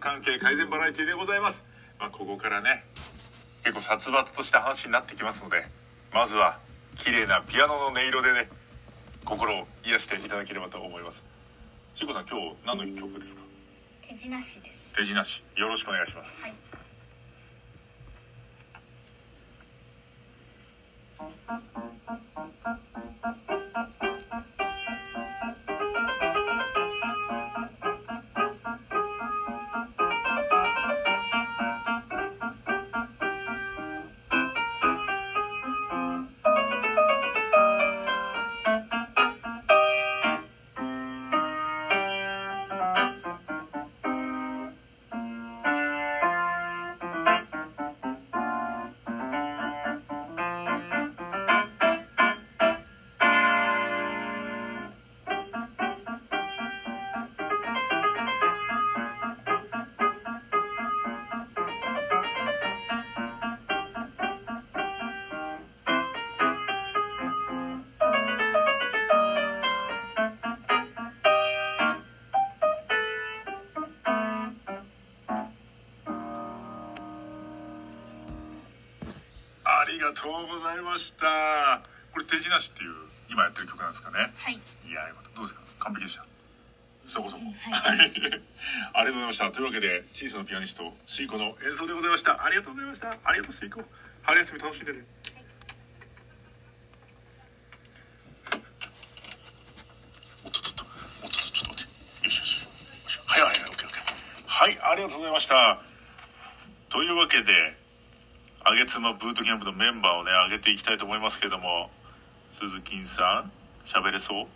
関係改善バラエティでございます、まあ、ここからね結構殺伐とした話になってきますのでまずは綺麗なピアノの音色でね心を癒していただければと思います。しこさん今日何の曲ですか？手品師です。手品師。よろしくお願いします、はい。あ手品師っていう今やってる曲なんですかね。はい。いやよかった。どうですか？完璧でした？そこそこ。はい。はい。ありがとうございました。というわけで小さなピアニストシーコの演奏でございました。ありがとうございました。ありがとうシーコ春休み楽しんでね。おっとっとっとおっとっとちょっと待って。よしよし。よしはいはいはいオッケーオッケー。はいありがとうございました。というわけであげつまブートキャンプのメンバーをね上げていきたいと思いますけれども鈴木さん喋れそう？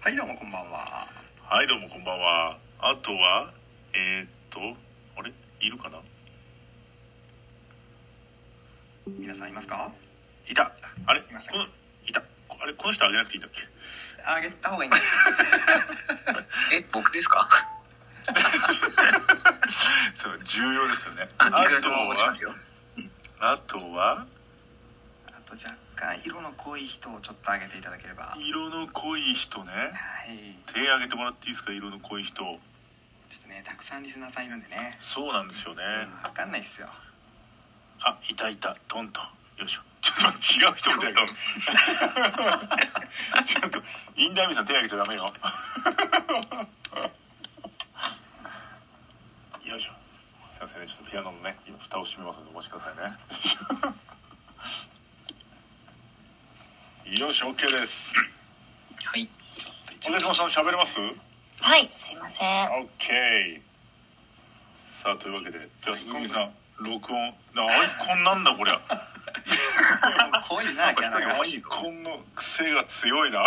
はいどうもこんばんは。はいどうもこんばんは。あとはえー、っとあれ？いるかな？皆さんいますか？いた。あれ？いましたいた。あれこの人あげなくていいんだっけ？あげた方がいいんです。え、僕ですか？そう重要ですからね。あありがとうございますよ。あとはあと若干色の濃い人をちょっと上げていただければ。はい色の濃い人ね。ち手挙げてもらっていいですか？色の濃い人。ょっとねたくさんリスナーさんいるんでね。そうなんですよね、分かんないっすよ。あいたいた。トントンよいしょ。ちょっと違う人の手挙げた。ちょっとインダイミさん手挙げちゃダメよ。よいしょ。すいませんね。ちょっとピアノのね今蓋を閉めますのでお待ちくださいねよし OK です。はい。お姉様さん喋れます？はいすいません。OK さあというわけでじゃあ鈴木さん録音。あアイコンなんだこりゃ。濃いなキャラが。アイコンの癖が強いな。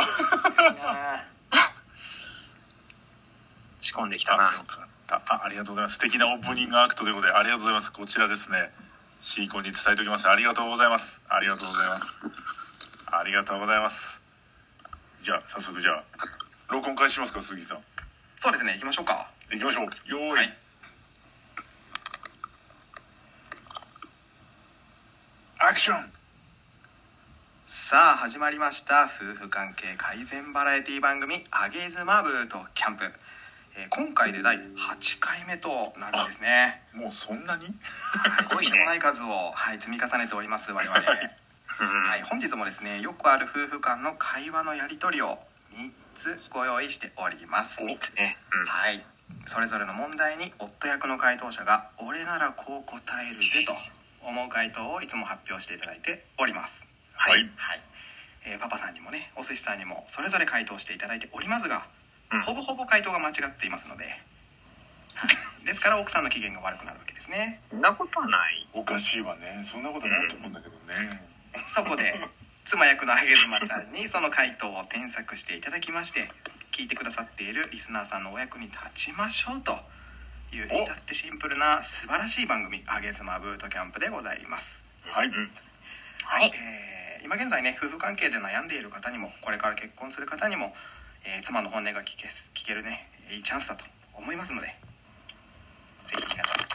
仕込んできたあな。よかった。あありがとうございます。素敵なオープニングアクトということでありがとうございます。こちらですね。シーコンに伝えておきます。ありがとうございます。ありがとうございますありがとうございます。じゃあ早速じゃあ録音開始しますか鈴木さん。そうですね行きましょうか。行きましょう。よーい、はい。アクション。さあ始まりました。夫婦関係改善バラエティ番組「あげずまブートキャンプ」えー今回で第8回目となるんですね。もうそんなに？はいすごいねとんでもない数を、はい、積み重ねております我々。う んはい、本日もですねよくある夫婦間の会話のやり取りを3つご用意しております。三つね。うん。はい。それぞれの問題に夫役の回答者が「俺ならこう答えるぜ」と思う回答をいつも発表していただいております。はい。はい、えーパパさんにもねお寿司さんにもそれぞれ回答していただいておりますが、うん。ほぼほぼ回答が間違っていますので、はい、ですから奥さんの機嫌が悪くなるわけですね。そんなことはない。おかしいわね。そんなことないと思うんだけどねそこで妻役のあげずまさんにその回答を添削していただきまして聞いてくださっているリスナーさんのお役に立ちましょうというお至ってシンプルな素晴らしい番組「あげずまブートキャンプ」でございます、はい、うんはい。えー今現在ね夫婦関係で悩んでいる方にもこれから結婚する方にも、えー妻の本音が聞け聞けるねいいチャンスだと思いますのでぜひ皆さん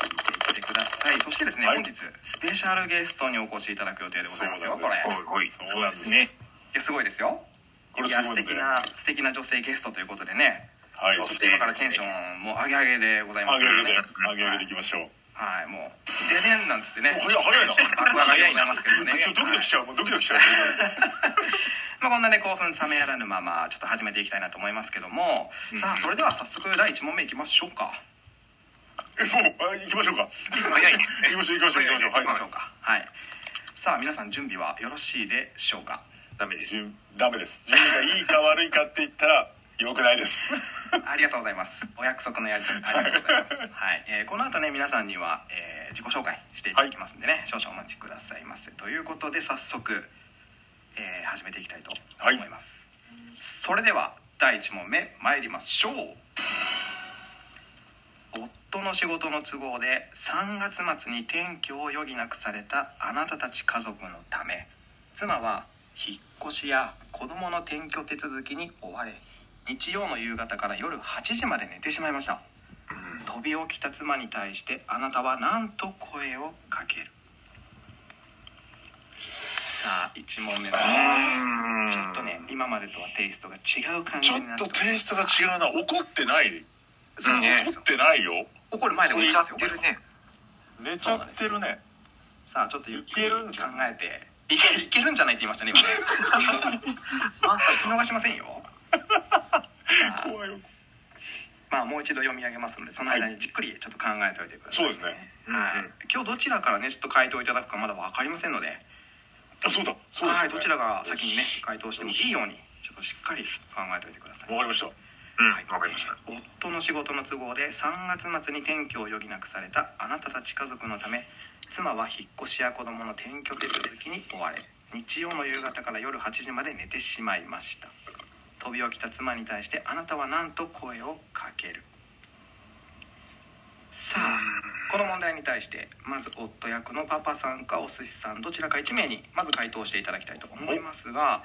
てください。そしてですね、はい。本日スペシャルゲストにお越しいただく予定でございますよ。これそうなんですね。いやすごいですよ。これいや素すごいので。敵な素敵な女性ゲストということでね。はいそして今からテンションもう上げ上げでございます上げ上げでね上げ上げでいきましょう。はいもうででんなんつってね。お早い早いな。アクアが嫌になりますけどね。ちょっとドキドキしちゃう。もうドキドキしちゃう。まあ、こんなね興奮冷めやらぬままちょっと始めていきたいなと思いますけども、さあそれでは早速第1問目いきましょうかえもうあ行きましょうか。早いね。行きましょう行きましょう。行きましょう。はい。行きましょうか。はい。さあ皆さん準備はよろしいでしょうか？ダメです。準ダメです。準備がいいか悪いかって言ったら よくないです。ありがとうございます。お約束のやり取りありがとうございます。はい、えーこの後ね皆さんには、えー自己紹介していただきますんでね、少々お待ちくださいませ。ということで早速、えー始めていきたいと思います、それでは第1問目参りましょう夫の仕事の都合で3月末に転居を余儀なくされたあなたたち家族のため。妻は引っ越しや子供の転居手続きに追われ日曜の夕方から夜8時まで寝てしまいました。飛び起きた妻に対してあなたは何と声をかける。さあ1問目のね。ちょっとね今までとはテイストが違う感じちょっになってとテイストが違うな。怒ってない。怒ってないよ怒る前でもい寝ちゃいですよってるね。寝ちゃってるね。さあちょっとゆっくり考えて。いけいけるんじゃないって言いましたね今ね。まあ先逃しませんよ。怖いよ。まあもう一度読み上げますのでその間にじっくりちょっと考えておいてください、そうですね。はい、うんうん。今日どちらからねちょっと回答いただくかまだ分かりませんので。あそうだ。そうですはいどちらが先にね回答してもいいようにちょっとしっかり考えておいてください。わかりましたうんはい。わかりました。夫の仕事の都合で3月末に転居を余儀なくされたあなたたち家族のため妻は引っ越しや子供の転居手続きに追われ日曜の夕方から夜8時まで寝てしまいました。飛び起きた妻に対してあなたは何と声をかける。さあこの問題に対してまず夫役のパパさんかお寿司さんどちらか1名にまず回答していただきたいと思いますが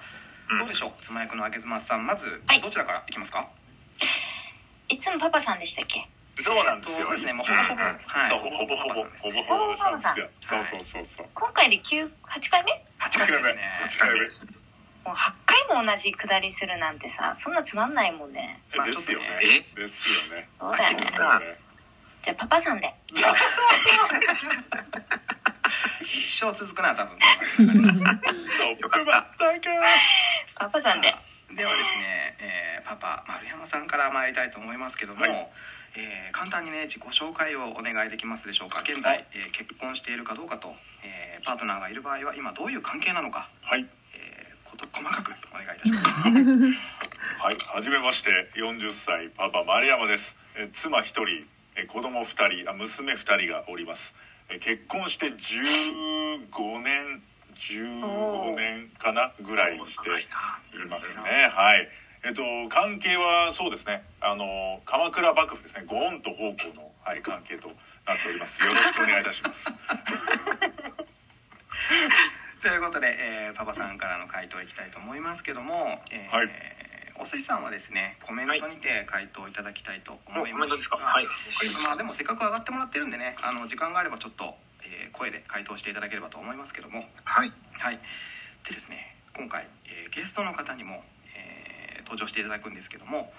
うん。どうでしょう？妻役のあげずまさんまずはい。どちらからいきますか、いつもパパさんでしたっけ？そうなんですよ。そうですね。もうほぼほぼ、うんはい。ほぼほぼほぼほぼほぼ。さんそうそうそう。そう今回で9 8回目？8回目。ですね8回目。もう8回も同じくだりするなんてさそんなつまんないもんね。まあですよね。え？ですよね。そうだよね。じゃあパパさんで。一生続くな多分。トップバッターかパパさんでではですね、えーパパ丸山さんから参りたいと思いますけども、はい。えー簡単にね自己紹介をお願いできますでしょうか。現在、えー結婚しているかどうかと、えーパートナーがいる場合は今どういう関係なのか、はい。えーこと細かくお願いいたします。はい、はじめまして40歳パパ丸山です。え妻1人え子供2人あ娘2人がおります。え結婚して15年15年かなぐらいして長いますね。はい。えっと関係はそうですね。あの鎌倉幕府ですね。ご恩と奉公の、はい、関係となっております。よろしくお願いいたします。ということで、えーパパさんからの回答いきたいと思いますけども、えーはい。おすしさんはですねコメントにて回答いただきたいと思いますおコメントですか？はい。まあでもせっかく上がってもらってるんでねあの時間があればちょっと、えー声で回答していただければと思いますけども。はい。はい。でですね今回、えーゲストの方にも、えー登場していただくんですけども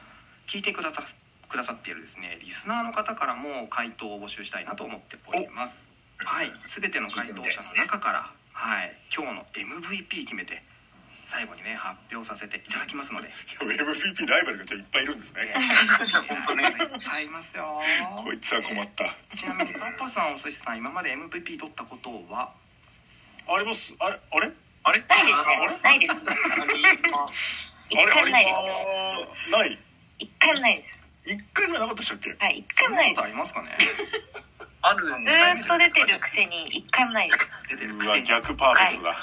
聞いてくださくださっているですねリスナーの方からも回答を募集したいなと思っております。はい。全ての回答者の中から、はい、今日の MVP 決めて最後にね発表させていただきますので。MVP ライバルがちょっといっぱいいるんですね。本当ね。いっぱいいますよ。こいつは困った。ちなみにパパさんお寿司さん今まで MVP 取ったことは？あります。あれ？あれ？あれ？ないですあれね。ないです。一あれ？回もないですあれない？一回もないです。一回ぐらいなかったでしたっけ？はい一回もないです。ありますかね？あるんずっと出てるくせに一回もないです。出てるうくせに。わ逆パーフェクトだ、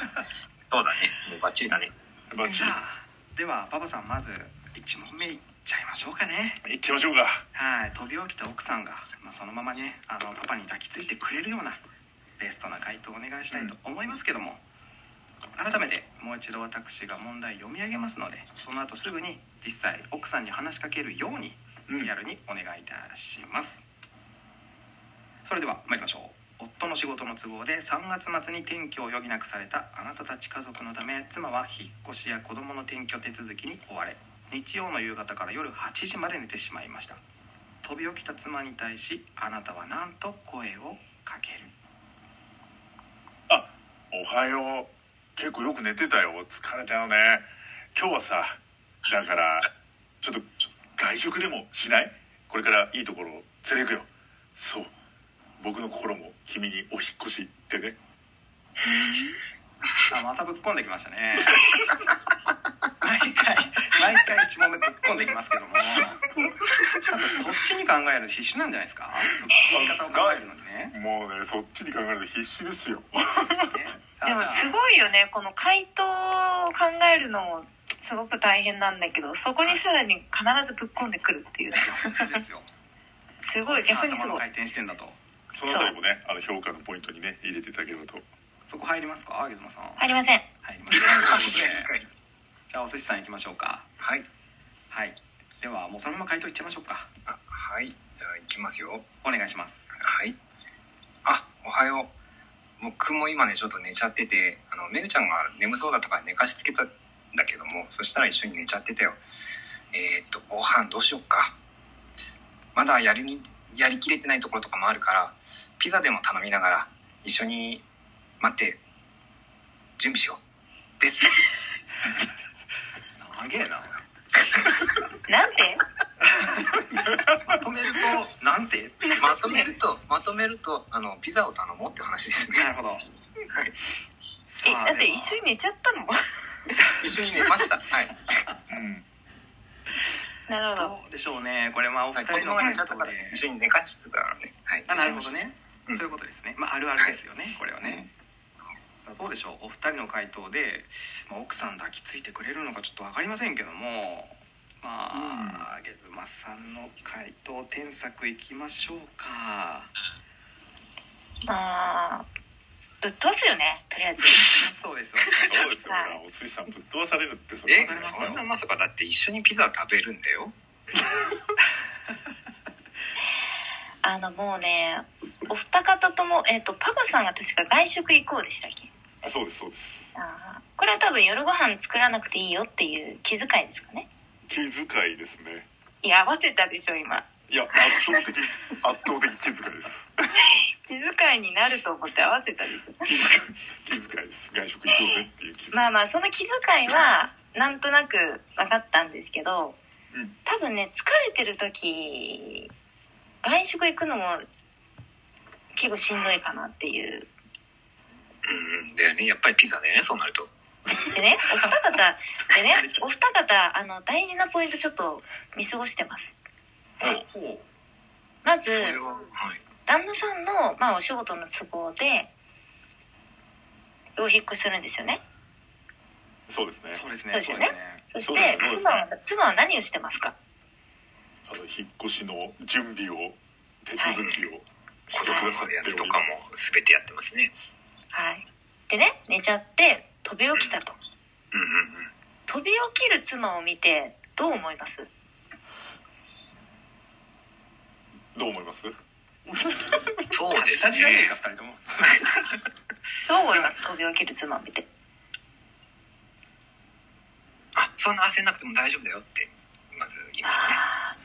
そうだね。もうバッチリだね。バッチリ。さあではパパさんまず1問目いっちゃいましょうかね。いってみましょうか。はい飛び起きた奥さんが、まあ、そのままねあのパパに抱きついてくれるようなベストな回答をお願いしたいと思いますけども、改めてもう一度私が問題読み上げますのでその後すぐに実際奥さんに話しかけるようにうん。リアルにお願いいたします、それでは参りましょう夫の仕事の都合で3月末に転居を余儀なくされたあなたたち家族のため妻は引っ越しや子供の転居手続きに追われ日曜の夕方から夜8時まで寝てしまいました。飛び起きた妻に対しあなたは何と声をかける。あおはよう。結構よく寝てたよ。疲れたよね。今日はさだからちょっと外食でもしない？これからいいところ連れてくよ。そう。僕の心も君にお引っ越しってね。あまたぶっこんできましたね。毎回毎回1問目ぶっこんできますけども。多分そっちに考えるの必死なんじゃないですか？ぶっこみ方を考えるのにね。もうねそっちに考えると必死ですよ。でもすごいよね。この回答を考えるのもすごく大変なんだけどそこにさらに必ずぶっ込んでくるっていう。すよ。すごい。逆にすごい。頭の回転してんだとそのあたりもねあの評価のポイントにね入れていただければと。そこ入りますか？ゲズマさん。ありません。入りますと い。うことでじゃあお寿司さん行きましょうか。はい。はい。ではもうそのまま回答いっちゃいましょうか。あはい。じゃあ行きますよ。お願いします。はい。あおはよう。僕も今ねちょっと寝ちゃっててあのめぐちゃんが眠そうだったから寝かしつけたんだけどもそしたら一緒に寝ちゃってたよ。えー、っとご飯どうしよっか。まだやりにやりきれてないところとかもあるからピザでも頼みながら一緒に待って準備しよう。です。長えな。なんて？まとめるとなんて？まとめるとまとめるとあのピザを頼もうって話ですね。なるほど。はい。えだって一緒に寝ちゃったの？一緒に寝ました。はい。うんなるほど。どうでしょうね。これまあお二人の回供が寝ちゃった答でから一緒に寝かしてたからね。はい。あなるほどね、う。ん。そういうことですね。まああるあるですよね、これはね、どうでしょう？お二人の回答で、まあ、奥さん抱きついてくれるのかちょっと分かりませんけどもまあ、ゲズマさんの回答添削いきましょうか。まあぶっ飛ばすよねとりあえず。そうですそうですよ、はい。お寿司さんぶっ飛ばされるってそえれわかりますよそんなまさかだって一緒にピザ食べるんだよ。あのもうねお二方とも、えっとパパさんが確か外食行こうでしたっけ？あそうですそうです。あー。これは多分夜ご飯作らなくていいよっていう気遣いですかね。気遣いですね。いや合わせたでしょ今いや圧倒的圧倒的気遣いです。気遣いになると思って合わせたでしょ。気遣いです。外食行こうぜっていう気遣い、まあまあその気遣いはなんとなく分かったんですけどうん。多分ね疲れてる時外食行くのも結構しんどいかなっていう。うん、だよね。やっぱりピザだよね、そうなると。でねお二方でねお二方あの大事なポイントちょっと見過ごしてますほまずは、はい。旦那さんの、まあ、お仕事の都合でお引っ越しするんですよね。そうですね。うそうですね。そうですよね。そしてそうですそうです妻は妻は何をしてますか？あの引っ越しの準備を手続きをして子供のやつとかも全てやってます。ね。はい。でね寝ちゃって飛び起きたと。うんうんうん。飛び起きる妻を見てどう思いますすどう思います？そうですね。えねか。二人ともどう思います。飛び起きる妻を見て。あ、そんな焦んなくても大丈夫だよって、まず言いますね。あ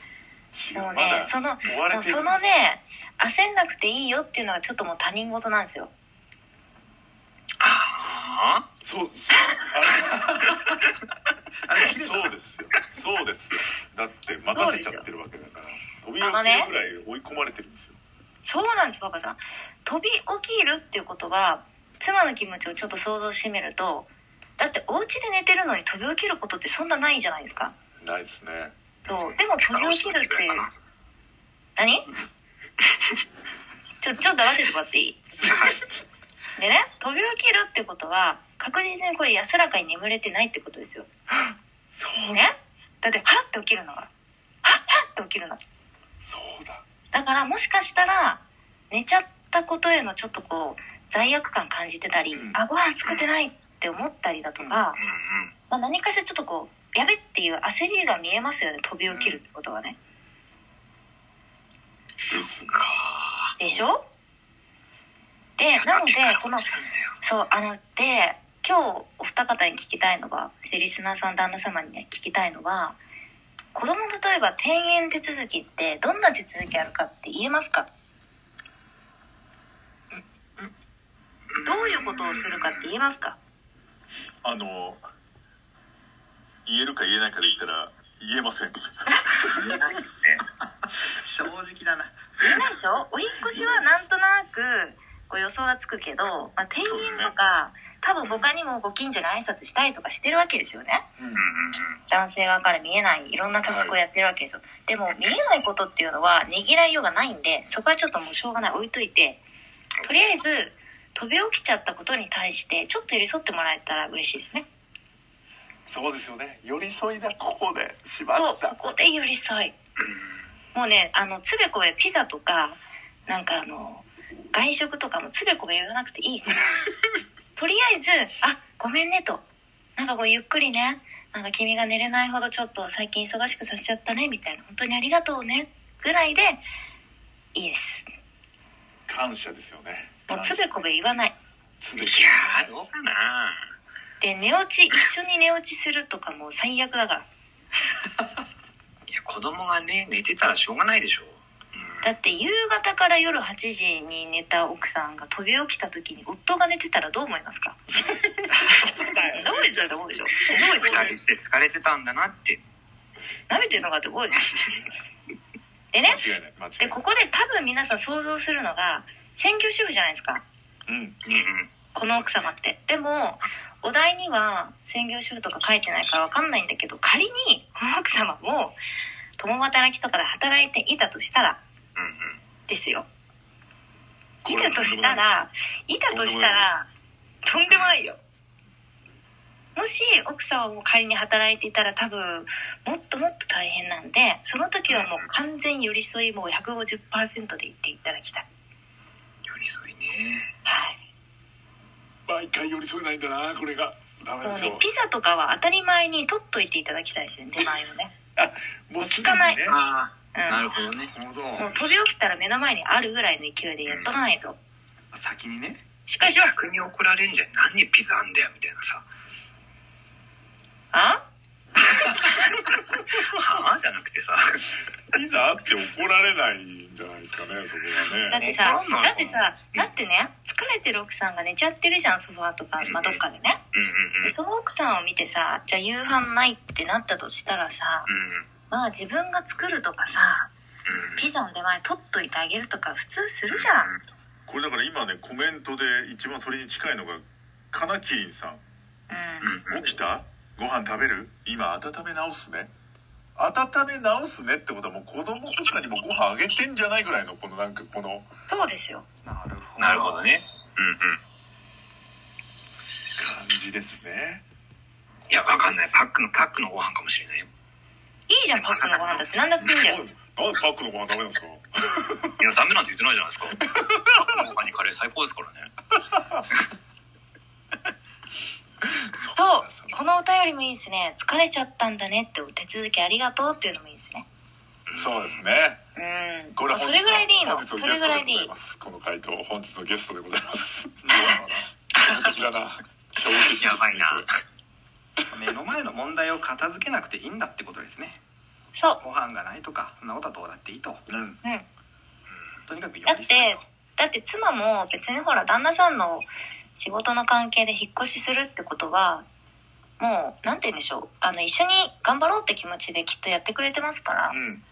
違あもうねそのもうそのね焦んなくていいよっていうのがちょっともう他人事なんですよ。あそうそう。あれそうですよそうですよだって任せちゃってるわけだから飛び起きるぐらい追い込まれてるんですよ。そうなんですパパさん。飛び起きるっていうことは妻の気持ちをちょっと想像してみるとだってお家で寝てるのに飛び起きることってそんなないじゃないですか。ないですね。そう。でも飛び起きるっていう。何？ちょちょっと待っててもらって。いいでね飛び起きるってことは確実にこれ安らかに眠れてないってことですよ。そう。だね？だってハッて起きるのが。ハッハッて起きるのだ。だからもしかしたら寝ちゃったことへのちょっとこう罪悪感感じてたり、うん。あご飯作ってないって思ったりだとか、うんうん。まあ、何かしらちょっとこうやべっていう焦りが見えますよね。飛び起きるってことはね、ですか。でしょ？でなのでこのそうあので今日お二方に聞きたいのはリスナーさん旦那様にね聞きたいのは子供例えば転園手続きってどんな手続きあるかって言えますか？どういうことをするかって言えますか？あの言えるか言えないかで言ったら言えません。言えないよね正直だな。言えないでしょ？お引っ越しはなんとなくこう予想がつくけど、まあ、転園とか、多分他にもご近所に挨拶したりとかしてるわけですよね。うん。うんうんうん男性側から見えないいろんなタスクをやってるわけですよ、でも見えないことっていうのはねぎらいようがないんでそこはちょっともうしょうがない。置いといてとりあえず飛び起きちゃったことに対してちょっと寄り添ってもらえたら嬉しいですね。そうですよね。寄り添いだここでしまとったここで寄り添い。もうねあのつべこべピザとかなんかあの外食とかもつべこべ言わなくていいから とりあえず「あごめんね」と「なんかこうゆっくりねなんか君が寝れないほどちょっと最近忙しくさせちゃったね」みたいな「本当にありがとうね」ぐらいでいいです。感謝ですよね。もうつべこべ言わない。つべいやーどうかな。で寝落ち一緒に寝落ちするとかもう最悪だから。いや子供がね寝てたらしょうがないでしょ、うん、だって夕方から夜8時に寝た奥さんが飛び起きた時に夫が寝てたらどう思いますか？どういう人だと思うでしょどう人二人して疲れてたんだなって。舐めてるのかって思うでしょでねでここで多分皆さん想像するのが専業主婦じゃないですか。うんうんうん。この奥様って。でもお題には専業主婦とか書いてないから分かんないんだけど仮にこの奥様も共働きとかで働いていたとしたらですよ。い。たとしたらいたとしたらとんでもないよ。もし奥様も仮に働いていたら多分もっともっと大変なんでその時はもう完全寄り添いもう150%で言っていただきたい。寄り添いね。はい。毎回寄り添えないんだなこれが。ダメですよ。ピザとかは当たり前に取っといていただきたいですね 出前をね。もうす聞かないなるほどね。もう飛び起きたら目の前にあるぐらいの勢いでやっとかないと。先にね。しかしは逆に怒られんじゃん。何にピザあんだよみたいなさ。あ？はあ？じゃなくてさ。ピザあって怒られないんじゃないですかねそこはね。だってさだってさだってね疲れてる奥さんが寝ちゃってるじゃんソファーとか、まあ、どっかでね。でその奥さんを見てさじゃあ夕飯ないってなったとしたらさうんまあ自分が作るとかさうん。ピザの出前取っといてあげるとか普通するじゃん。これだから今ねコメントで一番それに近いのがカナキリンさんうんうん。うん。起きた？ご飯食べる？今温め直すね。温め直すねってことはもう子供とかにもご飯あげてんじゃないぐらいのこのなんかこの。そうですよ。なるほど。なるほどね。うんうん。感じですね。いやわかんない。パックのパックのご飯かもしれないよいいじゃんパックのご飯だってなんだっていいんだよ。なんでパックのご飯ダメなんですか？いやダメなんて言ってないじゃないですか。パックのご飯にカレー最高ですからね。とこのお便りもいいですね。疲れちゃったんだねってお手続きありがとうっていうのもいいですね。そうですね。うん。これあそれぐらいでいいの。それぐらいでいいこの回答本日のゲストでございます。強 敵だな。強敵です。ねやばいな 目の前の問題を片付けなくていいんだってことですね。そう。ご飯がないとかそんなことはどうだっていいと。うん。うん。とにかく寄だってり添いと。だって妻も別にほら旦那さんの仕事の関係で引っ越しするってことはもうなんて言うんでしょう。あの一緒に頑張ろうって気持ちできっとやってくれてますから、うん。うん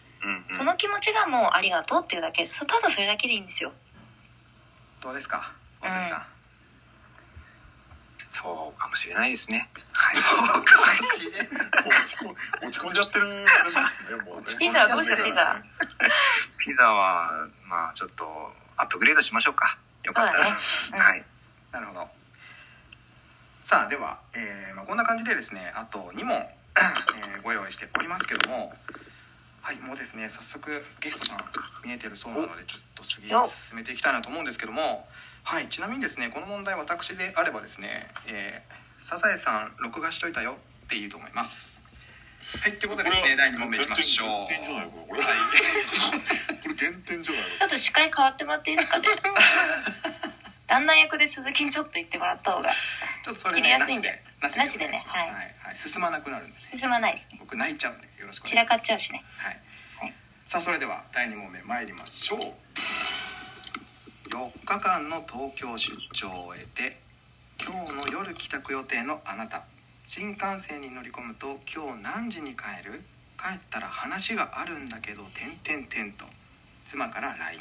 うん。その気持ちがもうありがとうっていうだけ。そただそれだけでいいんですよ。どうですかお寿司さんそうかもしれないですね。はい。おかしい。ね落ち込ん落ち込んじゃってるピザはどうした？ピザ。ピザはまあちょっとアップグレードしましょうか。よかったら、ね。うん。はい。なるほど。さあでは、えーまあ、こんな感じでですねあと2問、えーご用意しておりますけども。はいもうですね早速ゲストさん見えてるそうなのでちょっと次よ進めていきたいなと思うんですけどもはいちなみにですねこの問題私であればですね「えーサザエさん録画しといたよ」って言うと思います。はいということでですね第2問目いきましょう。減点じゃないこれ。これこれ減点じゃないの？ちょっと司会変わってもらっていいですかね？旦那役で鈴木にちょっと言ってもらった方がちょっとそれねなしでやすいんで。なしでねはいはい。はい。進まなくなるんでね。進まないですね。僕泣いちゃうんでよろしくお散ら願いします。かっちゃうしね。はい、はい。さあそれでは第2問目参りましょう4日間の東京出張を終えて今日の夜帰宅予定のあなた新幹線に乗り込むと今日何時に帰る？帰ったら話があるんだけど点々点と妻から LINE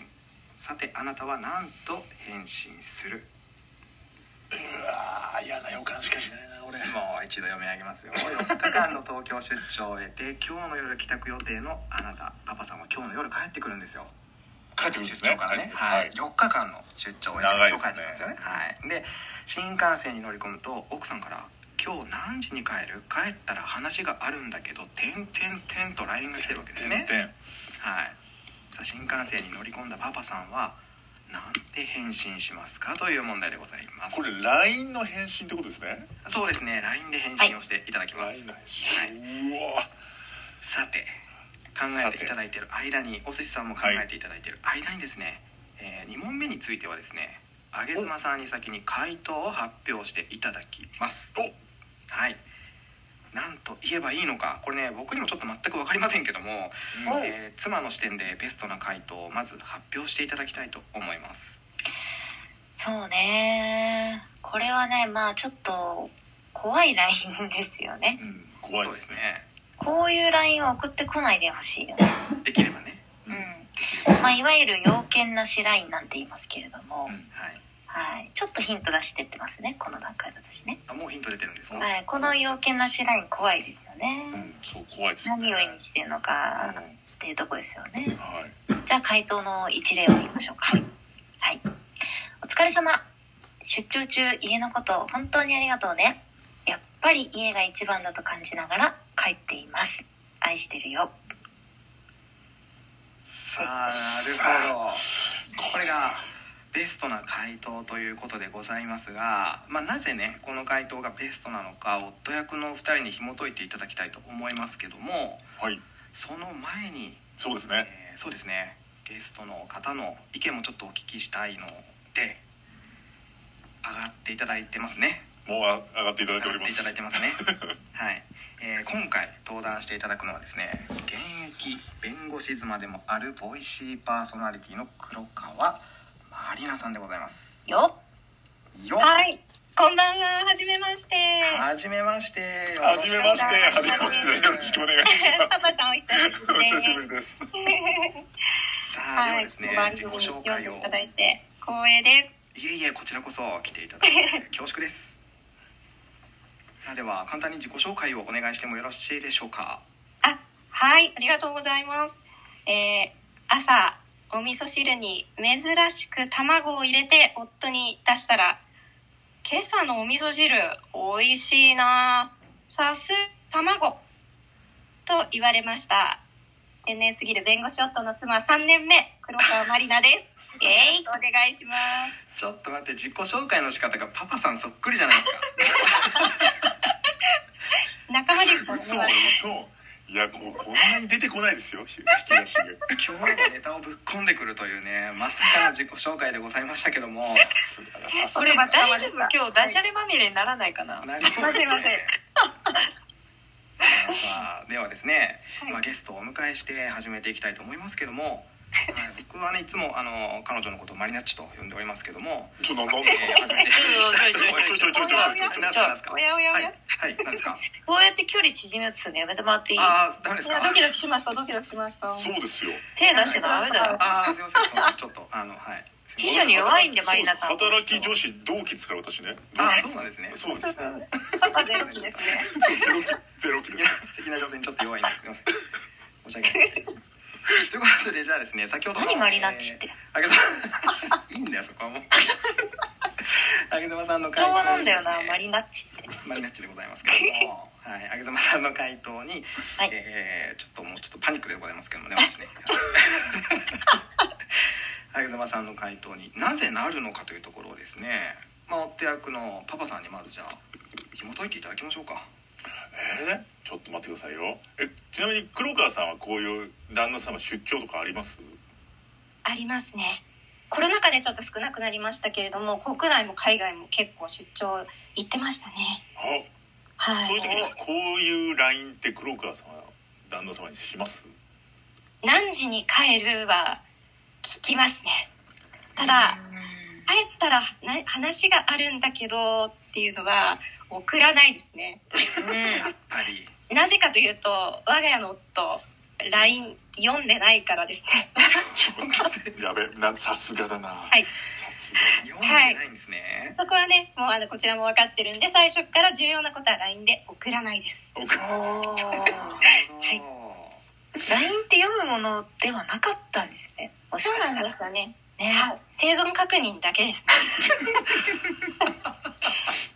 さてあなたは何と返信する？うわー嫌な予感しかしないな俺。もう一度読み上げますよ。4日間の東京出張を終えて今日の夜帰宅予定のあなた。パパさんは今日の夜帰ってくるんですよ帰ってくるんです出ね。張からね、ははい。い、4日間の出張を終えて帰ってくるんですよね。はい。で新幹線に乗り込むと奥さんから「今日何時に帰る？帰ったら話があるんだけど」「てんてんてん」と LINE が来てるわけですね。はい。新幹線に乗り込んだパパさんはなんて返信しますかという問題でございます。これ LINE の返信ってことですね？そうですね。LINE で返信をしていただきます、返信、うわ。さて考えていただいている間にお寿司さんも考えていただいている間にですね、え2問目についてはですね上妻さんに先に回答を発表していただきます。お。はい。なんと言えばいいのかこれね僕にもちょっと全く分かりませんけども、おえー妻の視点でベストな回答をまず発表していただきたいと思います。そうね。これはねまあちょっと怖い LINE ですよね。うん怖いそうですねこういう LINE を送ってこないでほしいよね。できればね。うん。まあいわゆる要件なし LINE なんて言いますけれども、うんはい。はい。ちょっとヒント出してってますねこの段階で私ね。あもうヒント出てるんですか、はい。この要件なし LINE 怖いですよね、うんそう怖いですね。何を意味してるのかうんっていうとこですよね。はい。じゃあ回答の一例を見ましょうか。はい。お疲れ様。出張中家のこと本当にありがとうね。やっぱり家が一番だと感じながら帰っています。愛してるよ。さあなるほど。これがベストな回答ということでございますが、まあ、なぜねこの回答がベストなのか夫役のお二人に紐解いていただきたいと思いますけどもはい。その前に、そうですね。えーそうですね。ゲストの方の意見もちょっとお聞きしたいので上がっていただいてますね。もうあ上がっていただいております。上がっていただいてますね。はい、えー今回登壇していただくのはですね現役弁護士妻でもあるボイシーパーソナリティの黒川まりなさんでございます。よよっ。はい、こんばんは、はじめまして。はじめまして。よはろしじめましてくお願いしはじめましてよろしくお願いしパパさんお久しぶますおり久しぶりです。さあ、でははい、ですね自己紹介を。いただいて光栄です。いえいえこちらこそ来ていただいて恐縮ですさあでは簡単に自己紹介をお願いしてもよろしいでしょうか？あ、はい、ありがとうございます。えー、朝お味噌汁に珍しく卵を入れて夫に出したら、今朝のお味噌汁美味しいな。さす卵と言われました。天然すぎる弁護士夫の妻3年目黒川まりなです。えい、お願いします。ちょっと待って自己紹介の仕方がパパさんそっくりじゃないですか 仲間ですから嘘ね。嘘いやこうこんなに出てこないですよ。引き出しが。今日のネタをぶっ込んでくるというねまさかの自己紹介でございましたけども。さすが俺れば大丈夫。今日ダジャレまみれにならないかな、なりそうませんねさあではですね、はい。まあ、ゲストをお迎えして始めていきたいと思いますけども、はい、僕はねいつもあの彼女のことをマリナッチと呼んでおりますけども、ちょっとなんえー始めて。い。きたいと思いますちょいちょいちょいちょいちょいちょいちょい何すか何すかおやおやおやはいはい何ですかこうやって距離縮めようとするのやめてもらっていいああダメですかドキドキしましたドキドキしましたそうですよ手出しちゃダメだよああすいませんすいませんちょっとあのはい秘書に弱いんでマリナさん働き女子同期ですから私ねああそうなんですねそうですパパゼロ期ですねそうゼロ期ゼロ期素敵ですな素敵な女性にちょっと弱いんですすいません申し訳ないということでじゃあですね先ほどの何マリナッチって。あげざ いいんだよそこはもう。あげざまさんの回答なんだよなマリナッチって。マリナッチでございますけれども。はいあげざまさんの回答に、はい。えーちょっともうちょっとパニックでございますけどもね私ね。あげざまさんの回答になぜなるのかというところをですね。まあ夫役のパパさんにまずじゃあ紐解いていただきましょうかえーちょっと待ってくださいよ。えちなみに黒川さんはこういう旦那様出張とかあります？ありますね。コロナ禍でちょっと少なくなりましたけれども国内も海外も結構出張行ってましたね。あはい。そういう時にこういう LINE って黒川さんは旦那様にします？何時に帰るは聞きますね。ただ帰ったらな話があるんだけどっていうのは送らないですね。やっぱり。なぜかというと我が家の夫 LINE 読んでないからですね。やべなさすがだな、はい。さすが。読んでないんですね、そこはねもうあのこちらも分かってるんで最初から重要なことは LINE で送らないです。おおー。はい。い LINE って読むものではなかったんですね。もしそうかしたら。なんですよね。ね。はい。生存確認だけですね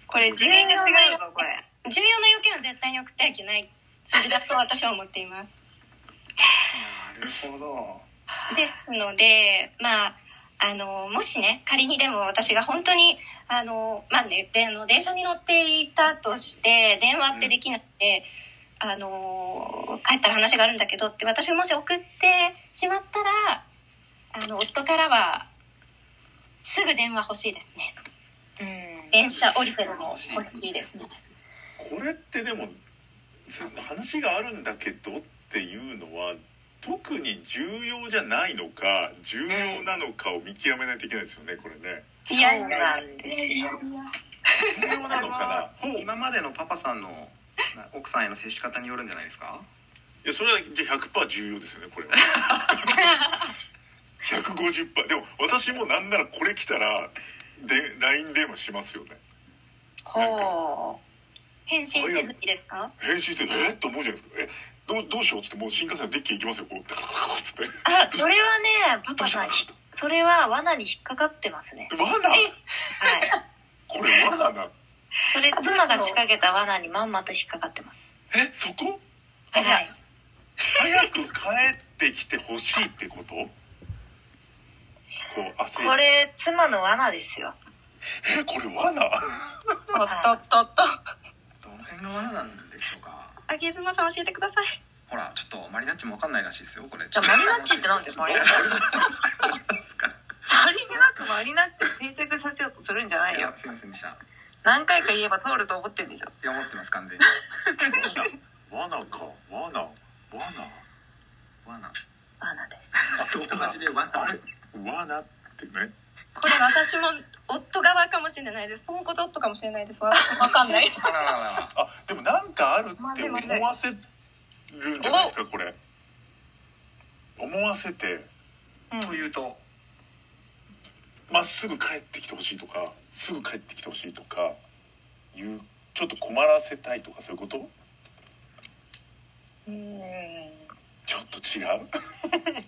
これ次元が違うぞこれ。重要な要件は絶対に送ってはいけない。それだと私は思っています。なるほど。ですのでまああのもしね仮にでも私が本当にあのまあねであの電車に乗っていたとして電話ってできなくて、あの帰ったら話があるんだけどって私がもし送ってしまったらあの夫からはすぐ電話欲しいですね。うん電車降りてるの欲しいですね。これってでもす話があるんだけどっていうのは特に重要じゃないのか重要なのかを見極めないといけないですよねこれね。そうなんですよ。重要なのかな？今までのパパさんのな奥さんへの接し方によるんじゃないですか？やそれはじゃあ100%重要ですよねこれ。は150%でも私もなんならこれ来たらで LINE 電話しますよね。ほ返信せずにですか？返信してえ？っと思うじゃないですか。え？どうどうしようっつってもう新幹線のデッキ行きますよこう。っつって。あそれはねパパさんそれは罠に引っかかってますね。罠？はい。これ罠なそれ妻が仕掛けた罠にまんまと引っかかってます。え？そこ？はい。早く帰ってきてほしいってこと？こう焦りこれ妻の罠ですよ。えこれ罠？おっとっとっとどの辺の罠なんでしょうか？あげずまさん教えてください。ほらちょっとマリナッチも分かんないらしいですよこれ。じゃあマリナッチってなんでマリナッチ？さりげなくマリナッチを定着させようとするんじゃないよ。すいませんでした。い何回か言えば通ると思ってんでしょ。や思ってます完全に。罠か。罠。罠。罠。罠です。人マジで罠。あれ？罠ってね。これ私も夫側かもしれないです。ポンコツ夫かもしれないです。わわかんない。あらららら。あでもなんかあるって思わせるんじゃないですかこれ。思わせてというとまっすぐ帰ってきてほしいとかすぐ帰ってきてほしいとかいうちょっと困らせたいとかそういうこと？うん。ちょっと違う？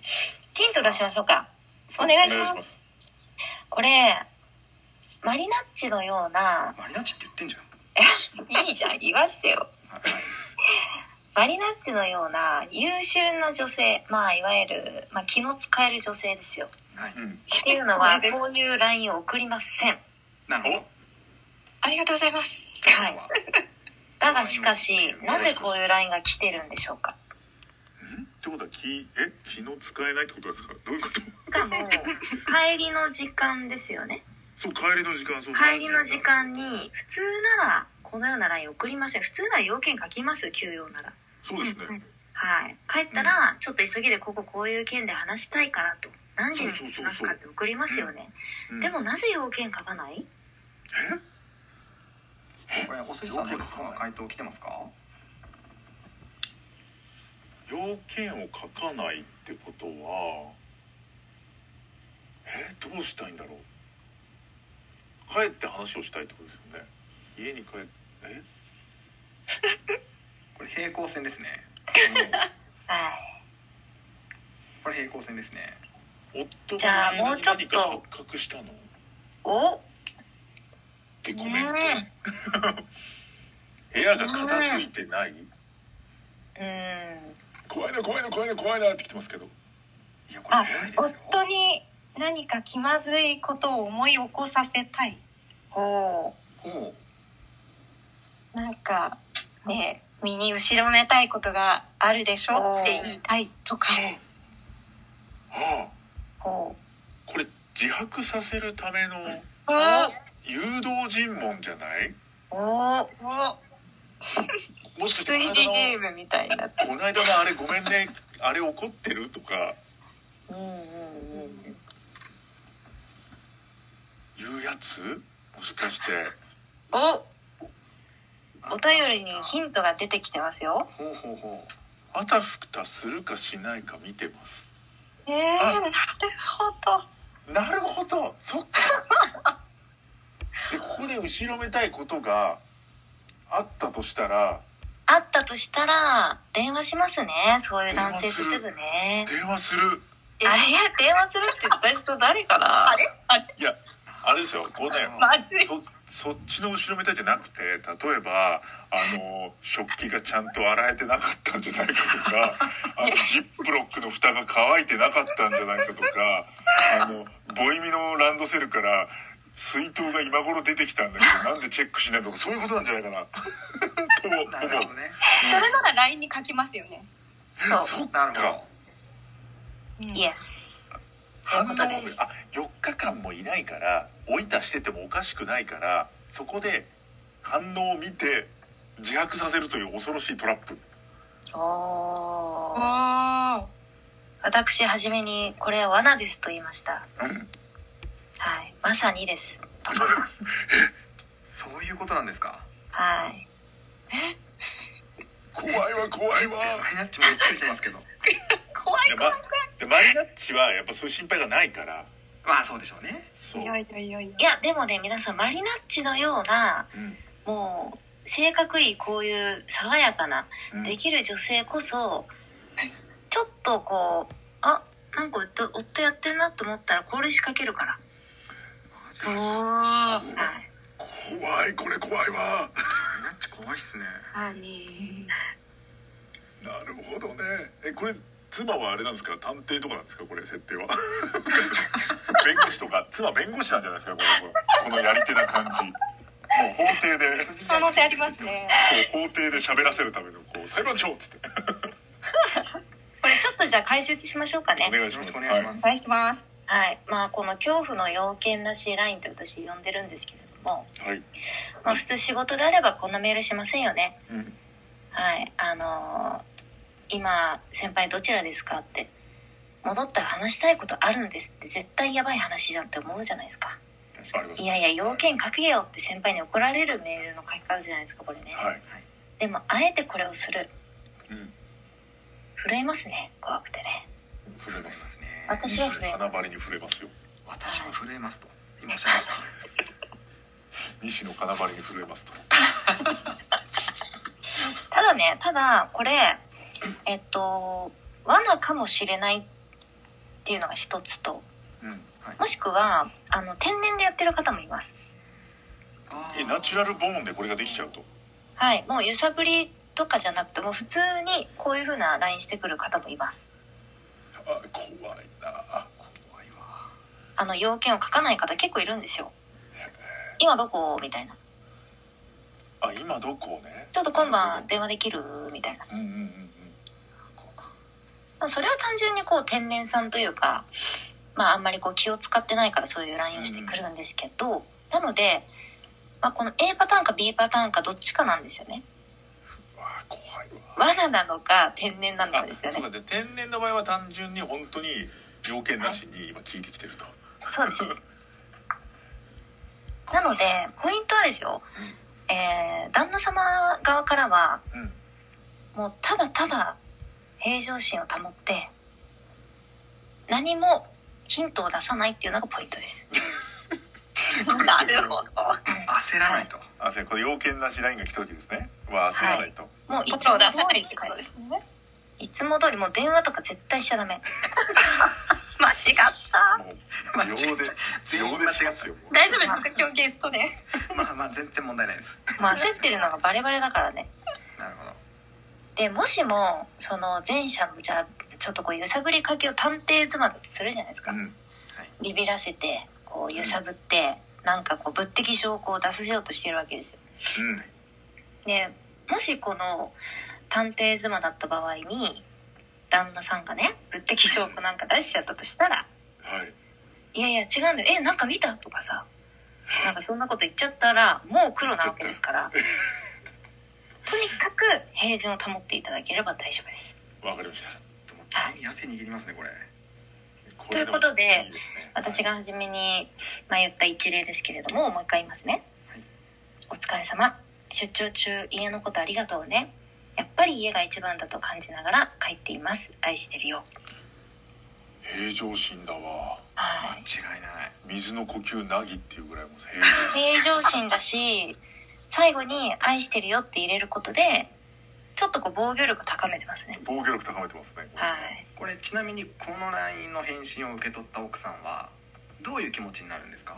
ヒント出しましょうかお願いします。これマリナッチのようなマリナッチって言ってんじゃん。いいじゃん言わしてよ。はいマリナッチのような優秀な女性まあいわゆる、まあ、気の使える女性ですよ。はい。うん。っていうのはこういう LINE を送りませんなるほど。ありがとうございます。は。い。だがしかしなぜこういう LINE が来てるんでしょうかってことは気え気の使えないってことですか？どういうこと？しかも帰りの時間ですよね。そう帰りの時間そう。帰りの時間に普通ならこのような LINE 送りません。普通なら要件書きます休養なら。そうですね。はい。帰ったらちょっと急ぎでこここういう件で話したいからと何時に着きますかって送りますよね。うん。でもなぜ要件書かない？これお寿司さんの回答来てますか？要件を書かないってことはえどうしたいんだろう？帰って話をしたいってことですよね？家に帰ってえ？これ平行線ですね。はい。これ平行線ですね。夫がもうちょ発覚したの？っおてコメント、ね 部屋が片付いてない、うん怖いな怖いな怖いな怖いなってきてますけど。いやこれあ怖いですよ夫に何か気まずいことを思い起こさせたい。ほほなんかね身に後ろめたいことがあるでしょ？って言いたいとか。はあ。う。ほこれ自白させるためのあ誘導尋問じゃない？おおもしかして推理ゲームみたいになってこの間のあれごめんねあれ怒ってるとか。うんうんうん。いうやつ？もしかして。おお便りにヒントが出てきてますよ。ほうほうほう。あたふたするかしないか見てます。えー、あなるほど。なるほど。そっか。でここで後ろめたいことがあったとしたらあったとしたら電話しますね。そういう男性ってすぐね。電話する？あれ電話するって私と誰かな？あれ？いやあれですよ。こうね。そそっちの後ろめたいじゃなくて例えばあの食器がちゃんと洗えてなかったんじゃないかとか あのジップロックの蓋が乾いてなかったんじゃないかとかあのボイミのランドセルから水筒が今頃出てきたんだけどなんでチェックしないとかそういうことなんじゃないかな。と思うなるほどね。それなら LINE に書きますよね。そう。そっなるほかど。イエスそういう反応ことです。あ4日間もいないから追い出しててもおかしくないからそこで反応を見て自白させるという恐ろしいトラップ。おー。あ私初めにこれは罠ですと言いました。うん。はいまさにです。そういうことなんですか？はい。怖いわ怖いわ。マリナッチもびっくりしてますけどあ。怖い。でまでマリナッチはやっぱそういう心配がないから。まあそうでしょうね。そう。いやいやいやいやい。やでもね皆さんマリナッチのようなうん。もう性格いいこういう爽やかなうん。できる女性こそちょっとこうあなんか夫夫やってんなと思ったらこれ仕掛けるからおー。はい怖いこれ怖いわ。ナッチ怖いっすね。あねなるほどね。えこれ妻はあれなんですか？探偵とかなんですか？これ設定は。弁護士とか妻弁護士なんじゃないですか？このこのやり手な感じ。もう法廷で。可能性ありますね。そう法廷で喋らせるためのこう裁判長っつって。これちょっとじゃあ解説しましょうかね。お願いします。お願いします。お願いします。はい。まあこの恐怖の要件なしラインって私呼んでるんですけれども、はい、はいまあ、普通仕事であればこんなメールしませんよね。うん、はい。あのー今先輩どちらですかって。戻ったら話したいことあるんですって。絶対やばい話じゃんって思うじゃないですか。いやいや要件書けよって先輩に怒られるメールの書き方じゃないですかこれね、はい、でもあえてこれをする。うん、震えますね。怖くてね。震えます。ね私は震えます。花張りに震えますよ。私は震えますと。今おっしゃいました。西の金張りに震えますと。ただねただこれえっと罠かもしれないっていうのが一つとうんはい。もしくはあの天然でやってる方もいます。あー。えナチュラルボーンでこれができちゃうと。はいもう揺さぶりとかじゃなくてもう普通にこういう風な LINE してくる方もいます。あ怖いな。怖いわ。あの要件を書かない方結構いるんですよ。今どこ？みたいな。あ今どこね？ちょっと今晩電話できる？みたいな。うんうんうんうん。まあそれは単純にこう天然さんというかまああんまりこう気を使ってないからそういう LINE をしてくるんですけど、なので、まあ、この A パターンか B パターンかどっちかなんですよね罠なのか天然なのかですよね。そうだね天然の場合は単純に本当に条件なしに今聞いてきてると、そうです。なのでポイントはですよ、えー旦那様側からはうん。もうただただ平常心を保って何もヒントを出さないっていうのがポイントです。なるほど。焦らないと、あそうこれ要件なしラインが来た時ですね。は焦らないと、もういつも通りってこと返ですすね。いつも通りもう電話とか絶対しちゃダメ。間違った。もう秒で全員秒でしますよ大丈夫ですか？今日ゲストで。まあまあ全然問題ないです。もう焦ってるのがバレバレだからね。なるほど。でもしもその前者のじゃあちょっとこう揺さぶりかけを探偵妻だってするじゃないですか、うん。ビビらせてこう揺さぶって、なんかこう物的証拠を出させようとしてるわけですよ。うん。でもしこの探偵妻だった場合に旦那さんがね物的証拠なんか出しちゃったとしたらはい「いやいや違うんだよ。えなんか見た?」とかさなんかそんなこと言っちゃったらもう黒なわけですから。と。にかく平然を保っていただければ大丈夫です。わかりました。ともう手に汗握りますねこれ。こということでね。私が初めに、まあ、言った一例ですけれどももう一回言いますね、はい。お疲れ様出張中家のことありがとうね。やっぱり家が一番だと感じながら帰っています。愛してるよ。平常心だわ。はい。間違いない。水の呼吸なぎっていうぐらいもう平常 平常心だし最後に「愛してるよ」って入れることでちょっとこう防御力高めてますね。防御力高めてますね。はい。これちなみにこの LINE の返信を受け取った奥さんはどういう気持ちになるんですか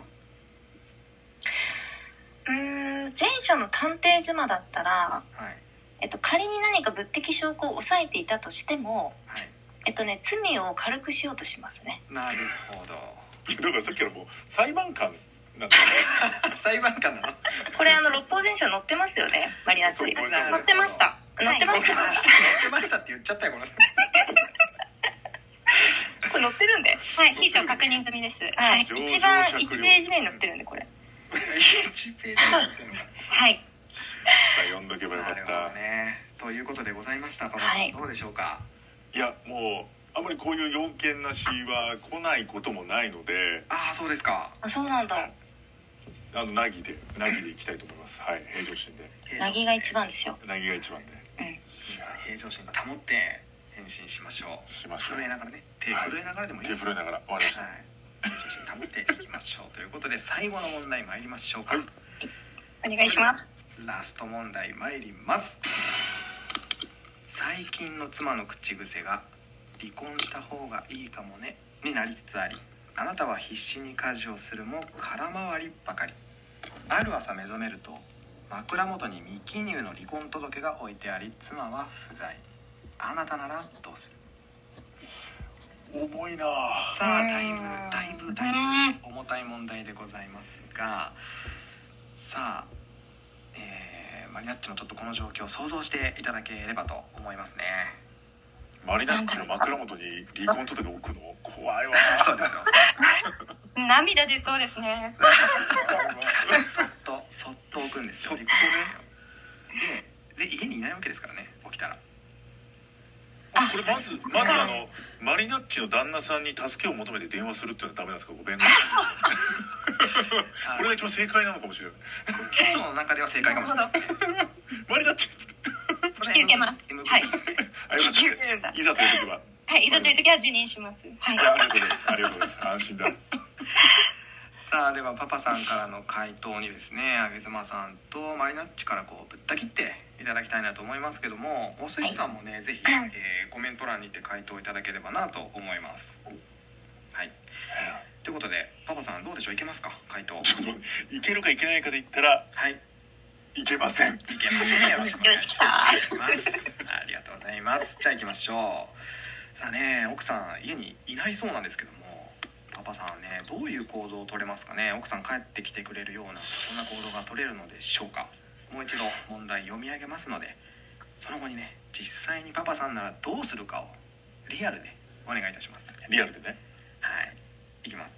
うーん前者の探偵妻だったら、はい。えっと、仮に何か物的証拠を抑えていたとしてもはい。えっとね罪を軽くしようとしますね。なるほど。だからさっきからもう裁判官なんだね。裁判官なの？これあの六法全書載ってますよね。マリナッチ載ってました。ってました、載ってましたって言っちゃったよこの人これ載ってるんで。はい秘書確認済みです。はい。一番酌量1ページ目に載ってるんでこれ1ページってるんだはい。読んどけばよかっなるほどたねとい。うことでございましたパパさん、はい。どうでしょうか？いやもうあんまりこういう要件なしは来ないこともないので。ああそうですか。あそうなんだ。あのなぎでなぎでいきたいと思います。はい平常心で。なぎが一番ですよ。なぎが一番で。皆さん平常心保って返信しましょう。しましょう。震えながらね。手震えながらでもいいです手震えながら終わりました。はい平常心保っていきましょうということで最後の問題参りましょうか、はい。お願いします。ラスト問題参ります。最近の妻の口癖が「離婚した方がいいかもね」になりつつありあなたは必死に家事をするも空回りばかり。ある朝目覚めると枕元に未記入の離婚届が置いてあり妻は不在。あなたならどうする？重いな。さあだいぶだいぶだいぶう重たい問題でございますが。さあ、えーマリナッチもちょっとこの状況を想像していただければと思いますね。マリナッチの枕元に離婚届置くの？怖いわ。そうですよ涙出そうですね。そっとそっと置くんですよそっとね。でで家にいないわけですからね起きたらこれまずまずあのマリナッチの旦那さんに助けを求めて電話するっていうのはダメなんですか？ご弁護士あこれが一番正解なのかもしれない。今日の中では正解かもしれないですねマリナッチ引き受けます。MVP はい引き受けるんだたいざという時ははいいざという時は受任します。はい。ありがとうございますありがとうござい。ます安心ださあではパパさんからの回答にですねあげずまさんとマリナッチからこうぶった切っていただきたいなと思いますけどもお寿司さんもね、ぜひ、えーコメント欄にて回答いただければなと思います。はい。ということでパパさんどうでしょう？いけますか？回答。ちょっと待っていけるかいけないかで言ったらはい。いけません。いけません。よろしくお願いします。ありがとうございます。じゃあ行きましょう。さあね奥さん家にいないそうなんですけどもパパさんはねどういう行動を取れますかね？奥さん帰ってきてくれるようなそんな行動が取れるのでしょうか？もう一度問題読み上げますのでその後にね実際にパパさんならどうするかをリアルでお願いいたします。リアルでね。はい。いきます。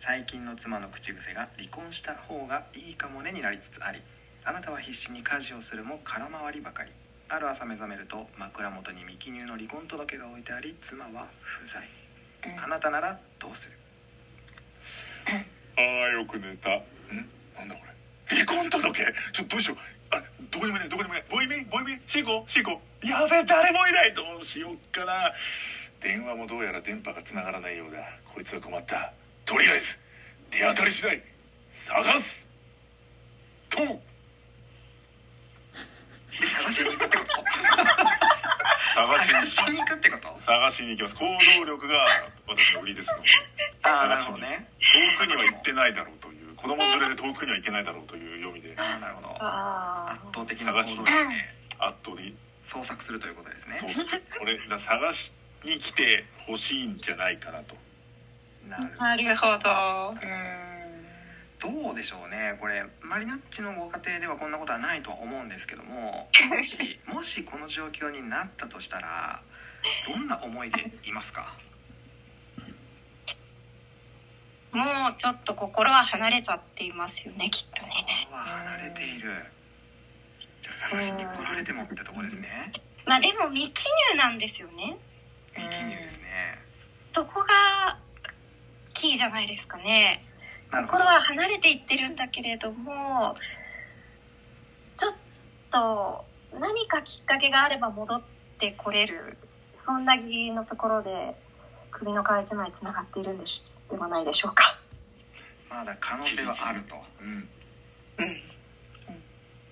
最近の妻の口癖が離婚した方がいいかもねになりつつありあなたは必死に家事をするも空回りばかり。ある朝目覚めると枕元に未記入の離婚届が置いてあり妻は不在。うん。あなたならどうする？ああよく寝た。ん？なんだこれ。離婚届？ちょっとどうしようあどこにもいないどこにもいない。ボイメボイメシーコシーコやべえ誰もいない。どうしよっかな。電話もどうやら電波がつながらないようだ。こいつは困った。とりあえず手当たり次第探す。とで探しに行くってこと？探探しに行くってこと。探しに行きます。行動力が私の売りですの。でああなるほどね。遠くには行ってないだろうという。子供連れで遠くには行けないだろうという読みでああなるほど圧あ倒的な。行動力で圧倒的捜索するということですねそう。これだ探しに来てほしいんじゃないかなと。なるほど。うん。どうでしょうね。これマリナッチのご家庭ではこんなことはないとは思うんですけども もしもしこの状況になったとしたらどんな思いでいますか？もうちょっと心は離れちゃっていますよねきっとね。は離れている。じゃあ探しに来られてもってとこですね。まあでも未記入なんですよね。未記入ですね。そこがキーじゃないですかね。心は離れていってるんだけれどもちょっと何かきっかけがあれば戻ってこれるそんな義理のところで首の皮一枚つながっているんでしではないでしょうか。まだ可能性はあると。うん。うん、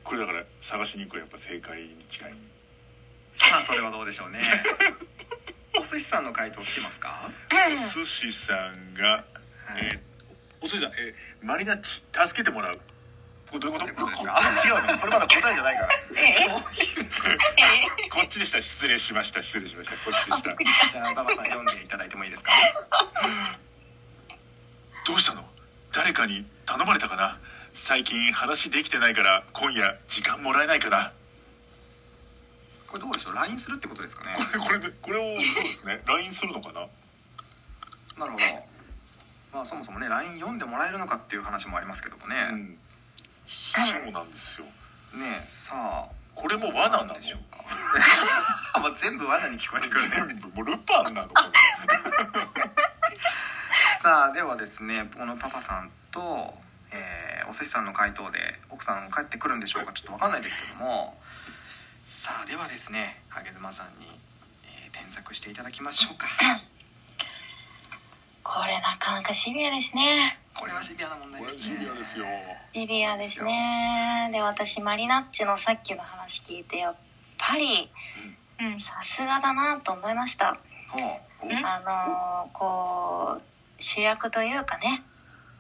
これだから探しに行くはやっぱ正解に近い。さあそれはどうでしょうね。お寿司さんの回答来てますか？お寿司さんが、はい。えーお寿司さん、えーマリナッチ助けてもらうどういうこと？どういうことですか違うのこれまだ答えじゃないから。こっちでした。失礼しました。失礼しました。こっちであした。じゃあ馬場さん読んでいただいてもいいですか？どうしたの？誰かに頼まれたかな？最近話できてないから今夜時間もらえないかな？これどうでしょう？LINE するってことですかね？これこれでこれをそうですね。LINE するのかな？なるほど。まあそもそもね LINE 読んでもらえるのかっていう話もありますけどもうね、んそうなんですよ。ねえさあこれも罠なの？んでしょうかまあ全部罠に聞こえてくるね。全部もうルパンなの？か さあではですねこのパパさんと、えーお寿司さんの回答で奥さん帰ってくるんでしょうか？ちょっと分かんないですけども。さあではですねハゲズマさんに、えー添削していただきましょうか。これなかなかシビアですね。これはシビアな問題ですね。シビアですよ。シビアですね。で、私、マリナッチのさっきの話聞いて、やっぱり、うん。さすがだなと思いました。ほううん。あのーこう、主役というかね、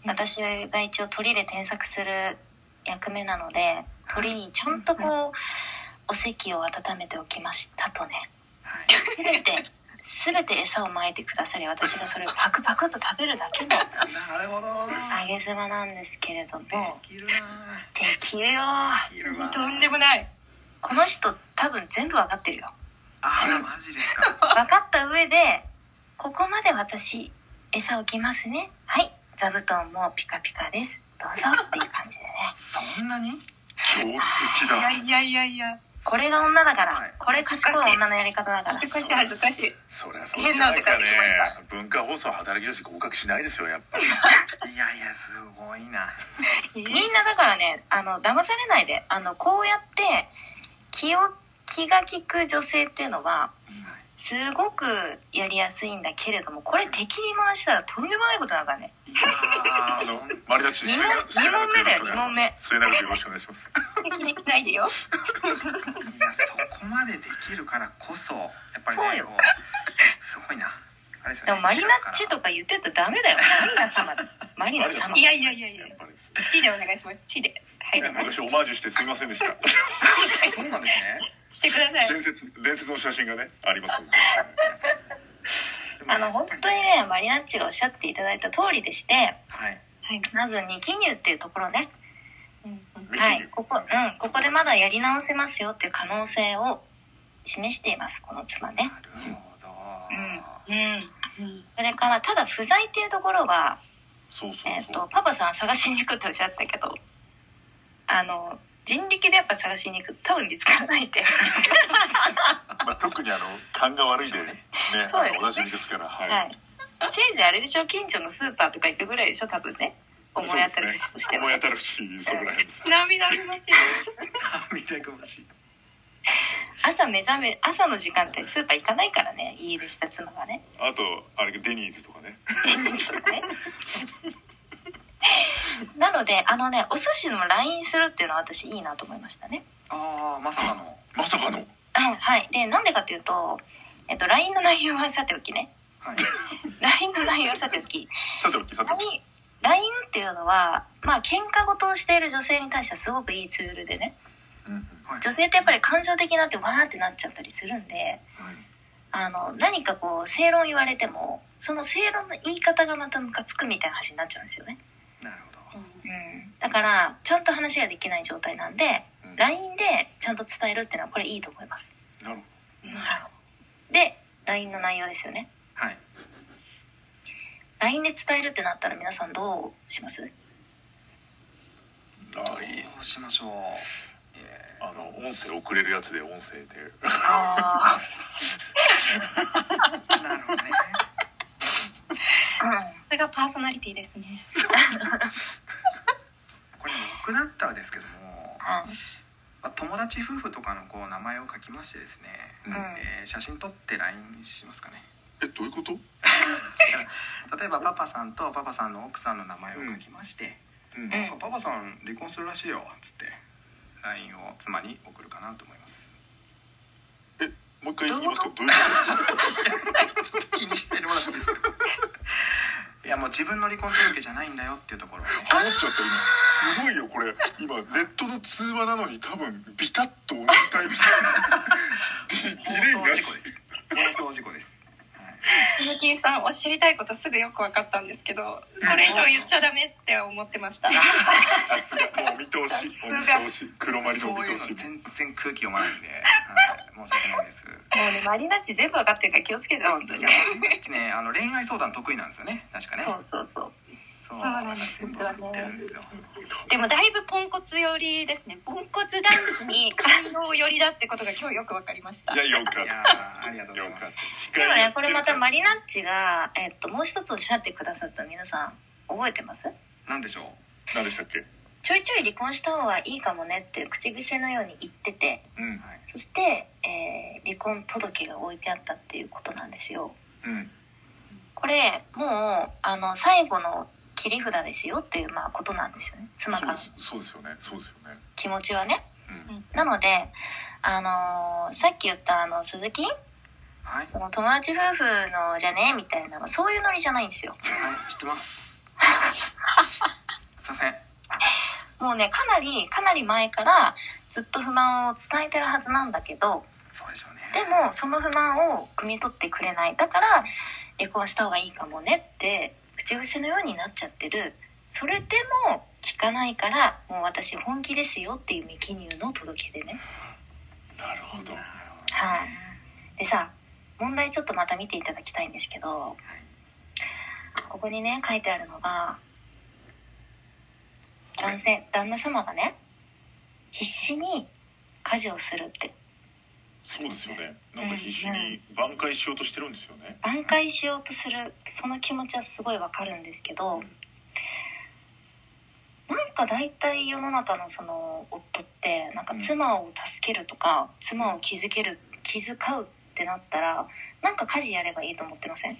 私が一応鳥で添削する役目なので、鳥にちゃんとこう、お席を温めておきましたとね。はい。て、すべて餌をまいてくださり、私がそれを パクパクっと食べるだけのなるほど揚げ妻なんですけれどでも、できるよとんでもない。この人多分全部わかってるよ。あらマジですか 分かった上で、ここまで私、餌置きますね。はい、座布団もピカピカです。どうぞっていう感じでね。そんなに？強敵いだやいやいやいや。これが女だから、はいこれ賢い女のやり方だから恥。ずかしい恥ずかしい。そりゃそうじゃないかね変な世界で文化放送働き女子合格しないですよやっぱりいやいやすごいなみんなだからね、あの、騙されないで、あの、こうやって、気を、気が利く女性っていうのは、すごくやりやすいんだけれども、これ敵に回したらとんでもないことだからね。あのマリナッチ二問目だよ、二問目。末永くよろしくお願いします敵にしないでよ。いやそこまでできるからこそやっぱりそうよねこうすごいなあれですねでもマリナッチとか言ってたらダメだよ。マリナ様だ。マリナ様い。やいやいやいややっ。ぱり地でお願いします。地で。はい。昔オマージュしてすみませんでしたそうなんですねしてください。伝説伝説の写真がねありますあの、本当にね、マリナッチがおっしゃっていただいた通りでして、はいはい。まず二記入っていうところね。うんうん未記入はい。ここ、うん、ここでまだやり直せますよっていう可能性を示しています、この妻ね。なるほど、うん。それから、ただ不在っていうところは、えっ、そうと、パパさん探しに行くっておっしゃったけど、あの、人力でやっぱ探しに行くと多分見つからないんで。まあ、特にあの勘が悪いでねねそうですねおなじみですからはい、はい。せいぜいあれでしょ、近所のスーパーとか行くぐらいでしょ、多分ね。思い当たる節としては。思い当たる節そこら辺です涙ぐましい。涙ぐましい朝目覚め、朝の時間ってスーパー行かないからね、家出した妻がね。あとあれデニーズとかねそうね なので、あのね、お寿司の LINE するっていうのは私いいなと思いましたね。ああまさかの まさかのうんはい。で、なんでかっていうと、えっと、LINE の内容はさておきね。はい LINE の内容はさておき。さておきさておき LINE っていうのは、まあ、喧嘩事をしている女性に対してはすごくいいツールでね。はい女性ってやっぱり感情的になってわーってなっちゃったりするんで、あの、何かこう、正論言われても、その正論の言い方がまたムカつくみたいな話になっちゃうんですよね。だから、ちゃんと話ができない状態なんで、うん。LINE でちゃんと伝えるっていうのはこれいいと思います。なるほで、LINE の内容ですよね。はい。LINE で伝えるってなったら皆さんどうします？ど LINE どうしましょう。えあの音声送れるやつで音声で。あ なるほどね。あそれがパーソナリティですね。だったらですけども、うん。まあ、友達夫婦とかのこう名前を書きましてですね、うん。えー写真撮って LINE しますかね。えどういうこと？例えばパパさんとパパさんの奥さんの名前を書きましてうん。うん。なんかパパさん離婚するらしいよ」っつって LINE を妻に送るかなと思います。えもう一回言いますか？どどういうこ 気にしてもらっていいですか？いやもう自分の離婚届じゃないんだよっていうところをね。とハモっちゃった今すごいよこれ。今ネットの通話なのに多分ビタッと同じタイミング。で ディレイなし。放送事故です。放送事故です、はいゆきさんおっしゃりたいことすぐよく分かったんですけどそれ以上言っちゃダメって思ってました。さすがもうお見通しお見通し黒マリの見通しの全然空気読まないんで、はい、申し訳ないです。もうねマリナッチ全部わかってるから気をつけて本当に。いやうちねあの恋愛相談得意なんですよね。確かね。そうそうそうそうなんです全部わかってるんですよでもだいぶポンコツ寄りですね。ポンコツ男子に感動寄りだってことが今日よく分かりました。い。やよかった。ーありがとうございよかっますた。でもねこれまたマリナッチが、えっと、もう一つおっしゃってくださった皆さん覚えてます？なんでしょ何でしたっけ？ちょいちょい離婚した方がいいかもねって口癖のように言ってて。うん。う、はい、そして、えー離婚届が置いてあったっていうことなんですよ。うん。これもうあの最後の切り札ですよっていうまあことなんですよね。妻からのそうですよね。そうですよね。気持ちはね。うん。なのであのーさっき言ったあの鈴木？はい。その友達夫婦のじゃね？みたいなのそういうノリじゃないんですよ。はい、知ってます。すいません。もうねかなりかなり前からずっと不満を伝えてるはずなんだけどそうでしょうね。でもその不満を汲み取ってくれない。だから離婚した方がいいかもねって口癖のようになっちゃってる。それでも聞かないからもう私本気ですよっていう未記入の届けでね。なるほど。はい。でさ問題ちょっとまた見ていただきたいんですけどここにね書いてあるのが男性旦那様がね必死に家事をするってそうですよね。なんか必死に挽回しようとしてるんですよね。挽回しようとするその気持ちはすごいわかるんですけどなんか大体世の中のその夫ってなんか妻を助けるとか妻を気づける気遣うってなったらなんか家事やればいいと思ってません？い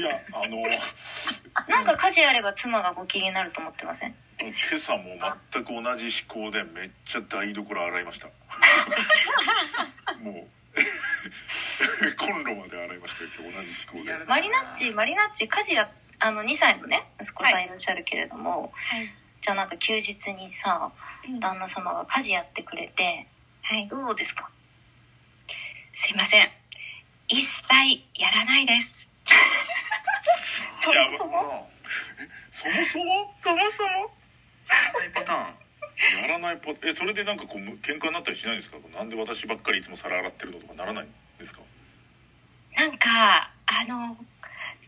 やあの。なんか家事やれば妻がご機嫌になると思ってません？今朝も全く同じ思考でめっちゃ台所洗いました。もうコンロまで洗いましたよ今日同じ思考で。マリナッチマリナッチ家事やあの2歳のね息子さんいらっしゃるけれども、はい。じゃあなんか休日にさ旦那様が家事やってくれてはい。どうですか？すいません。一切やらないです。そもそも。もそもそも？そもそも？う、ハイパターン？やらないパえそれでなんかこうむ喧嘩になったりしないんですか？なんで私ばっかりいつも皿洗ってるのとかならないんですか？なんか、あの、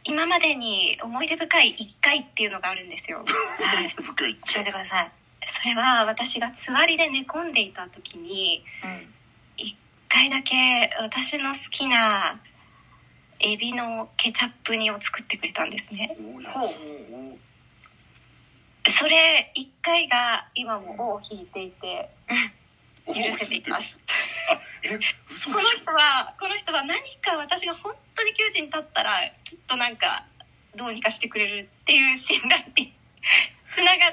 今までに思い出深い一回っていうのがあるんですよ。はい。深い教えてください、それは私が座りで寝込んでいた時に、うん、一回だけ私の好きなエビのケチャップ煮を作ってくれたんですね。おやほうおそれ一回が今も尾を引いていてお許せています。この人はこの人は何か私が本当に窮地に立ったらきっとなんかどうにかしてくれるっていう信頼に つながっ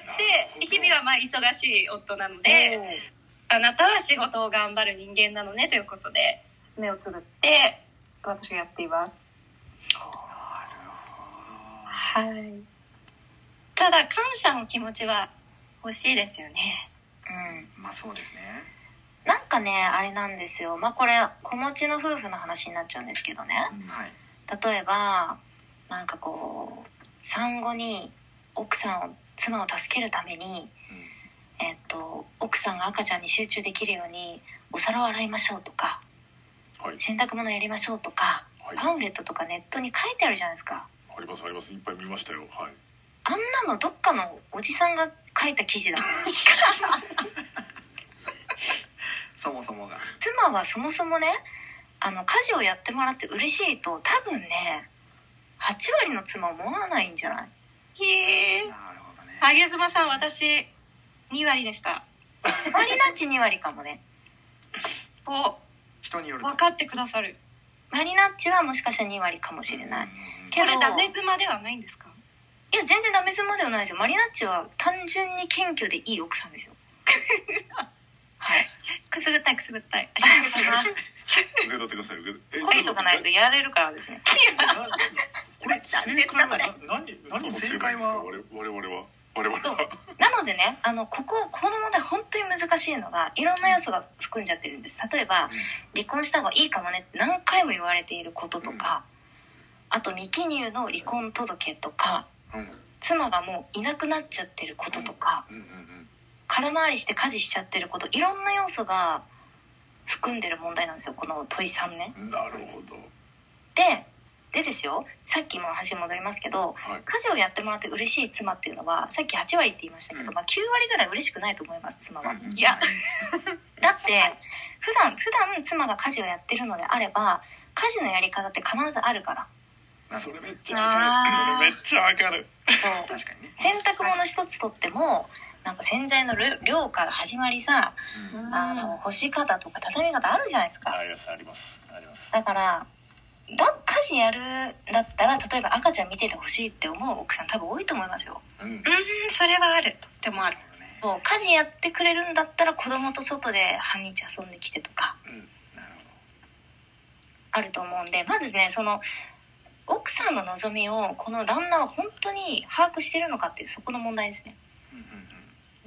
て日々はまあ忙しい夫なのであなたは仕事を頑張る人間なのねということで目をつぶって私がやっています。はい。ただ感謝の気持ちは欲しいですよね。うん。まあそうですね。なんかねあれなんですよ。まあこれ子持ちの夫婦の話になっちゃうんですけどね。はい。例えばなんかこう産後に奥さんを妻を助けるために、えっと奥さんが赤ちゃんに集中できるようにお皿を洗いましょうとかはい。洗濯物やりましょうとかはい。パンフレットとかネットに書いてあるじゃないですか。ありますあります。いっぱい見ましたよ。はいあんなのどっかのおじさんが書いた記事だ。そもそもが。妻はそもそもねあの家事をやってもらって嬉しいと多分ね8割の妻思わないんじゃない？へえ。なるほどね。あげずまさん私2割でした。マリナッチ2割かもね。お。人によると。分かってくださる。マリナッチはもしかしたら2割かもしれない。うん。けどこれダメ妻ではないんですか？いや全然ダメ妻ではないですよ。マリナッチは単純に謙虚でいい奥さんですよ。はい。くすぐったいくすぐったい。ありがとうございます。受け取ってください受け取恋とかないとやられるからですね。これ正解はな何何を正解は？我々我々は。我々は。なのでねあのこここの問題本当に難しいのがいろんな要素が含んじゃってるんです。例えば離婚した方がいいかもねって何回も言われていることとか、あと未記入の離婚届とかうん妻がもういなくなっちゃってることとか空回りして家事しちゃってることいろんな要素が含んでる問題なんですよこの問い3ね。うんなるほど。ででですよさっきも話戻りますけどはい。家事をやってもらって嬉しい妻っていうのはさっき8割って言いましたけど、うん。まあ、9割ぐらい嬉しくないと思います妻は。うん。いや。だって普段普段妻が家事をやってるのであれば家事のやり方って必ずあるからそれめっちゃわかる。それめっちゃわかる。そう 確かに。ね洗濯物一つとってもなんか洗剤の量量から始まりさうん。あの干し方とか畳み方あるじゃないですか。ありますあります。あります。だからだ家事やるんだったら例えば赤ちゃん見ててほしいって思う奥さん多分多いと思いますよ。うん。うんそれはある。とってもある。そう家事やってくれるんだったら子供と外で半日遊んできてとか。うん。なるほあると思うんでまずねその奥さんの望みをこの旦那は本当に把握してるのかっていうそこの問題ですね。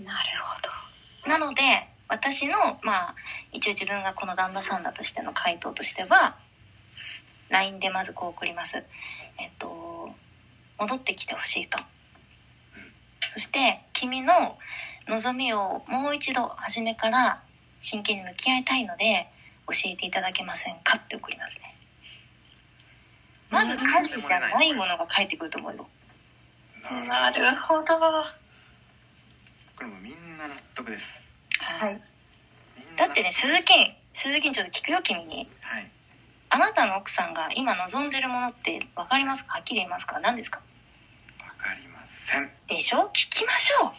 なるほど。なので私のまあ一応自分がこの旦那さんだとしての回答としては LINE でまずこう送ります。えっと戻ってきてほしいと。そして君の望みをもう一度初めから真剣に向き合いたいので教えていただけませんかって送りますねまず家事じゃないものが返ってくると思うよ。なるほど。これもみんな納得です。はい。だってね鈴木鈴木にちょっと聞くよ君に。はい。あなたの奥さんが今望んでるものって分かりますか？はっきり言いますか？何ですか？わかりません。でしょ？聞きましょう。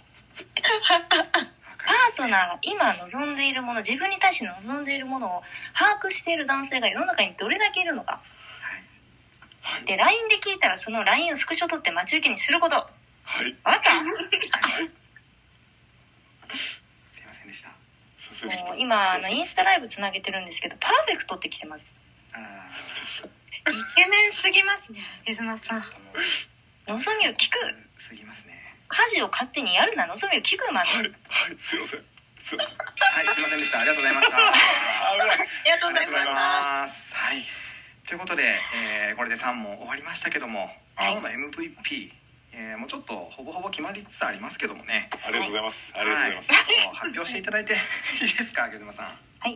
パりートナーが今望んでいるもの自分に対して望んでいるものを把握している男性が世の中にどれだけいるのかはい。で LINE で聞いたらその LINE をスクショ取って待ち受けにすること。はい。あった。すいませんでした。すいませんでした。もう今あのインスタライブつなげてるんですけどパーフェクトって来てます。あイケメンすぎますねゲズマさん。望みを聞く。すぎますね。家事を勝手にやるな望みを聞くまで。はい。はい。すいません。すいません。はいすいませんでした。ありがとうございました。ありがとうございました。ます。はい。ということで、えーこれで3問終わりましたけども、はい。今日の MVP、えーもうちょっとほぼほぼ決まりつつありますけどもね。ありがとうございます。ありがとうございます。はい、ちょっと発表していただいていいですか、ゲズマさん。はい。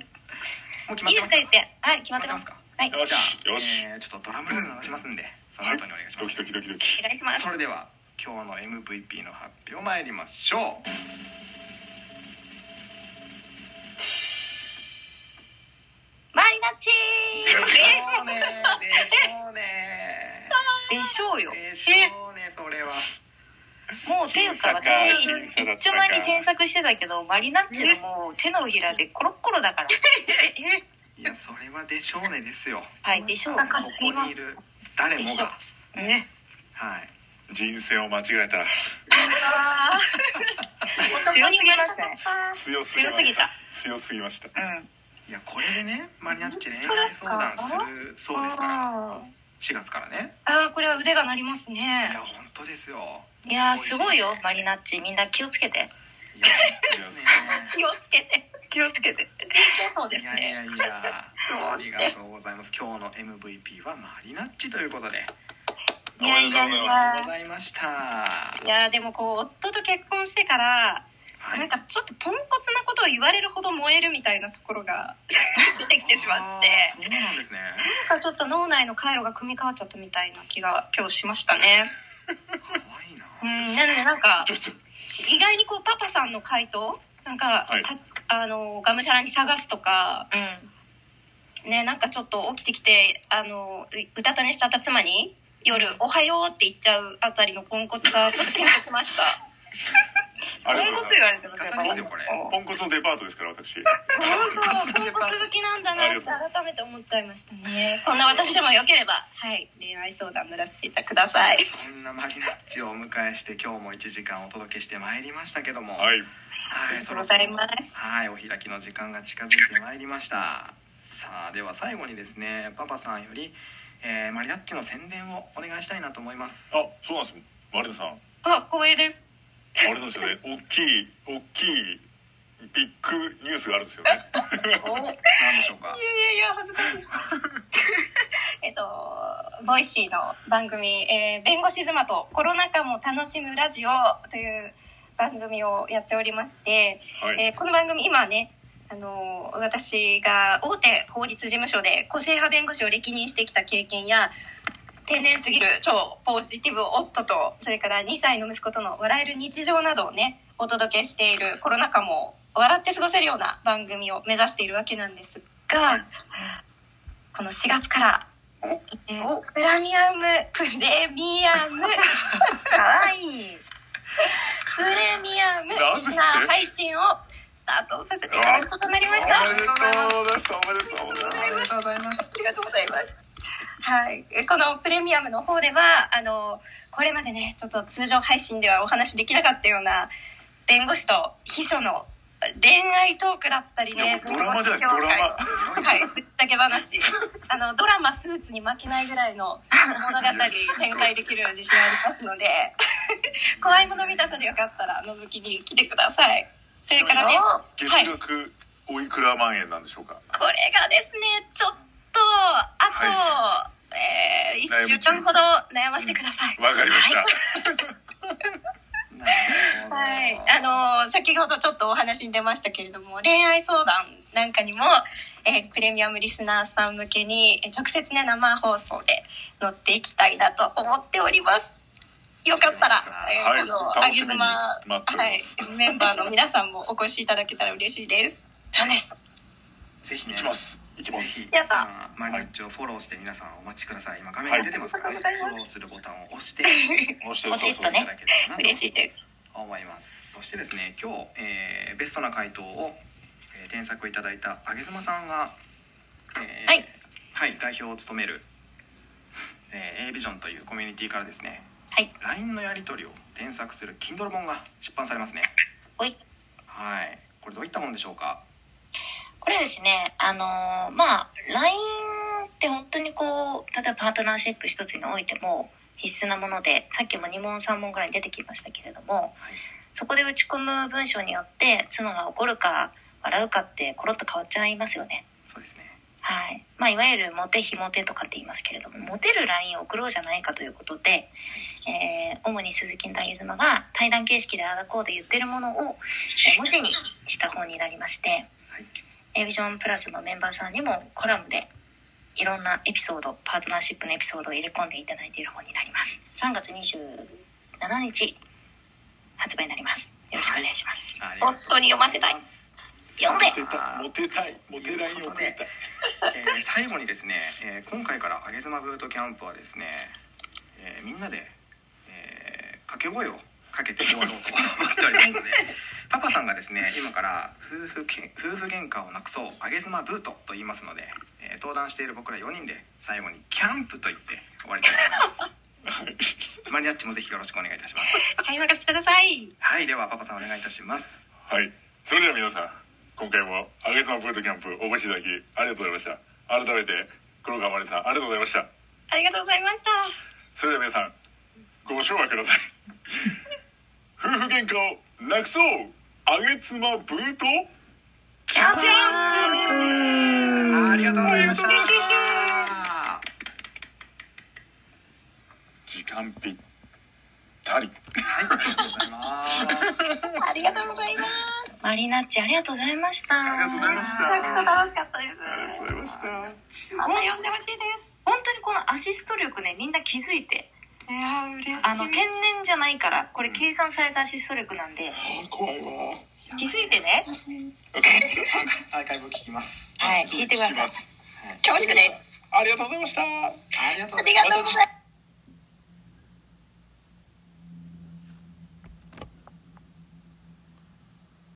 もう決まいいってますか？ですか言ってはい決まってますはい。よゃあ、よし。えーちょっとドラムロール流しますんで、その後にお願いします。ドキドキドキドキ。お願いします。それでは今日の MVP の発表参りましょう。マリナッチでしょうね。でしょうね。でしょうよでしょうね。それは。もうっていうか私一丁前に添削してたけどマリナッチのもう手のひらでコロッコロだからいや、それはでしょうねですよ。はいでしょうここにいる誰もが。ねはい。人生を間違えた 強すぎましたね強すぎま強すぎた強すぎましたうんいや、これでね、マリナッチ恋愛相談するそうですから。あ4月からね。ーあーこれは腕が鳴りますいねや、本当ですよ。いやーすごいよマリナッチみんな気をつけて。気をつけて気をつけてそうですいやいねやいや。ありがとうございます。今日の MVP はマリナッチということで。いやいやいありがとやうございました。いやーでもこう夫と結婚してからはいなんかちょっとポンコツなことを言われるほど燃えるみたいなところが 出てきてしまって。そうなんですね。なんかちょっと脳内の回路が組み替わっちゃったみたいな気が今日しましたね。可愛いな。うんなのでなんか意外にこうパパさんの回答なんか、はい。はあのがむしゃらに探すとかうん。ねなんかちょっと起きてきてあのうたた寝しちゃった妻に夜「おはよう」って言っちゃうあたりのポンコツがちょっと気になってました ポンコツ言われてますよ方ですよこれ。ポンコツのデパートですから私ポンコツ好きなんだなって改めて思っちゃいましたね。そんな私でもよければはい。恋愛相談乗らせていたくださいそんなマリナッチをお迎えして今日も1時間お届けしてまいりましたけども。はい。はいありがとうございます。はいお開きの時間が近づいてまいりました。さあでは最後にですねパパさんより、えーマリナッチの宣伝をお願いしたいなと思います。あそうなんです。マリナさん。あ光栄ですあれですよね。大きい大きいビッグニュースがあるんですよね。お何でしょうか。いやいやいや恥ずかしい。えっと Voicy の番組、えー弁護士妻とコロナ禍も楽しむラジオ」という番組をやっておりまして、はい。えーこの番組今ねあの私が大手法律事務所で個性派弁護士を歴任してきた経験や天然すぎる超ポジティブ夫とそれから2歳の息子との笑える日常などをねお届けしているコロナ禍も笑って過ごせるような番組を目指しているわけなんですが、この4月からえープラミアムプレミアムかわい。いプレミアムリスナー配信をスタートさせていただくことになりました。おめでとうございます。おめでとうございます。ありがとうございます。はい、えこのプレミアムの方ではあのこれまでねちょっと通常配信ではお話できなかったような弁護士と秘書の恋愛トークだったりねドラマじゃないドラはい。ぶっちゃけ話。あのドラマスーツに負けないぐらいの物語展開できる自信ありますので 怖いもの見たさでよかったら覗きに来てください。それからね月はい。額おいくら万円なんでしょうか。これがですねちょっとあと、はえー、1週間ほど悩ませてください、わかりました。なるほど。はい、あのー先ほどちょっとお話に出ましたけれども恋愛相談なんかにも、えープレミアムリスナーさん向けにえー直接ね生放送で乗っていきたいなと思っております。よかったら、えーはい。このあげずまはい。メンバーの皆さんもお越しいただけたら嬉しいです。そうですぜひね行きます行きます。やった。今マリナッチをフォローして皆さんお待ちください。今画面に出てますからね、はいフォローするボタンを押して もしポチッとねいただければなと嬉しいです。思います。そしてですね今日、えーベストな回答を、えー添削いただいたあげずまさんが、えーはい。はい代表を務める、えー、A ビジョンというコミュニティからですねはい。LINE のやり取りを添削する Kindle 本が出版されますね。おい。はい。これどういった本でしょうか？これですねあのーまあ LINE って本当にこう例えばパートナーシップ一つにおいても必須なものでさっきも2問3問ぐらい出てきましたけれどもはい。そこで打ち込む文章によって妻が怒るか笑うかってコロッと変わっちゃいますよね。そうですね。はい。まあ、いわゆるモテ非モテとかって言いますけれどもモテる LINE を送ろうじゃないかということで、えー主に鈴木大妻が対談形式でああだこうで言ってるものを、えー文字にした本になりまして、はい A ビジョンプラスのメンバーさんにもコラムでいろんなエピソードパートナーシップのエピソードを入れ込んでいただいている本になります。3月27日発売になります。よろしくお願いします、ありがとうございます。本当に読ませたい読んで。モテたモテたい。モテラインをえー最後にですね、えー今回からあげずまブートキャンプはですね、えーみんなで、えー掛け声をかけていこうと思っておりますのでパパさんがですね今から夫婦け夫婦喧嘩をなくそうあげずまブートと言いますので、えー登壇している僕ら4人で最後にキャンプと言って終わりたいと思います。マリアッチもぜひよろしくお願いいたします。はい任せてください。はいではパパさんお願いいたします。はい。それでは皆さん今回もあげつまブートキャンプお越しいただきありがとうございました。改めて黒川まりさんありがとうございました。ありがとうございました。それでは皆さんご唱和ください。夫婦喧嘩をなくそうあげつまブート？キャンプありがとうございました。時間ぴったり。はいありがとうございます。ありがとうございますマリナッチありがとうございました。ありがとうございました。めちゃくちゃ楽しかった。ですありがとうございました。また呼んでほしいです。本当にこのアシスト力ねみんな気づいていやー嬉しい。あの天然じゃないからこれ計算されたアシスト力なんで。あ怖いわ気づいてね。アーカイブ聞きます。はい聞いてください。はい。恐縮です。ありがとうございました。ありがとうございますあ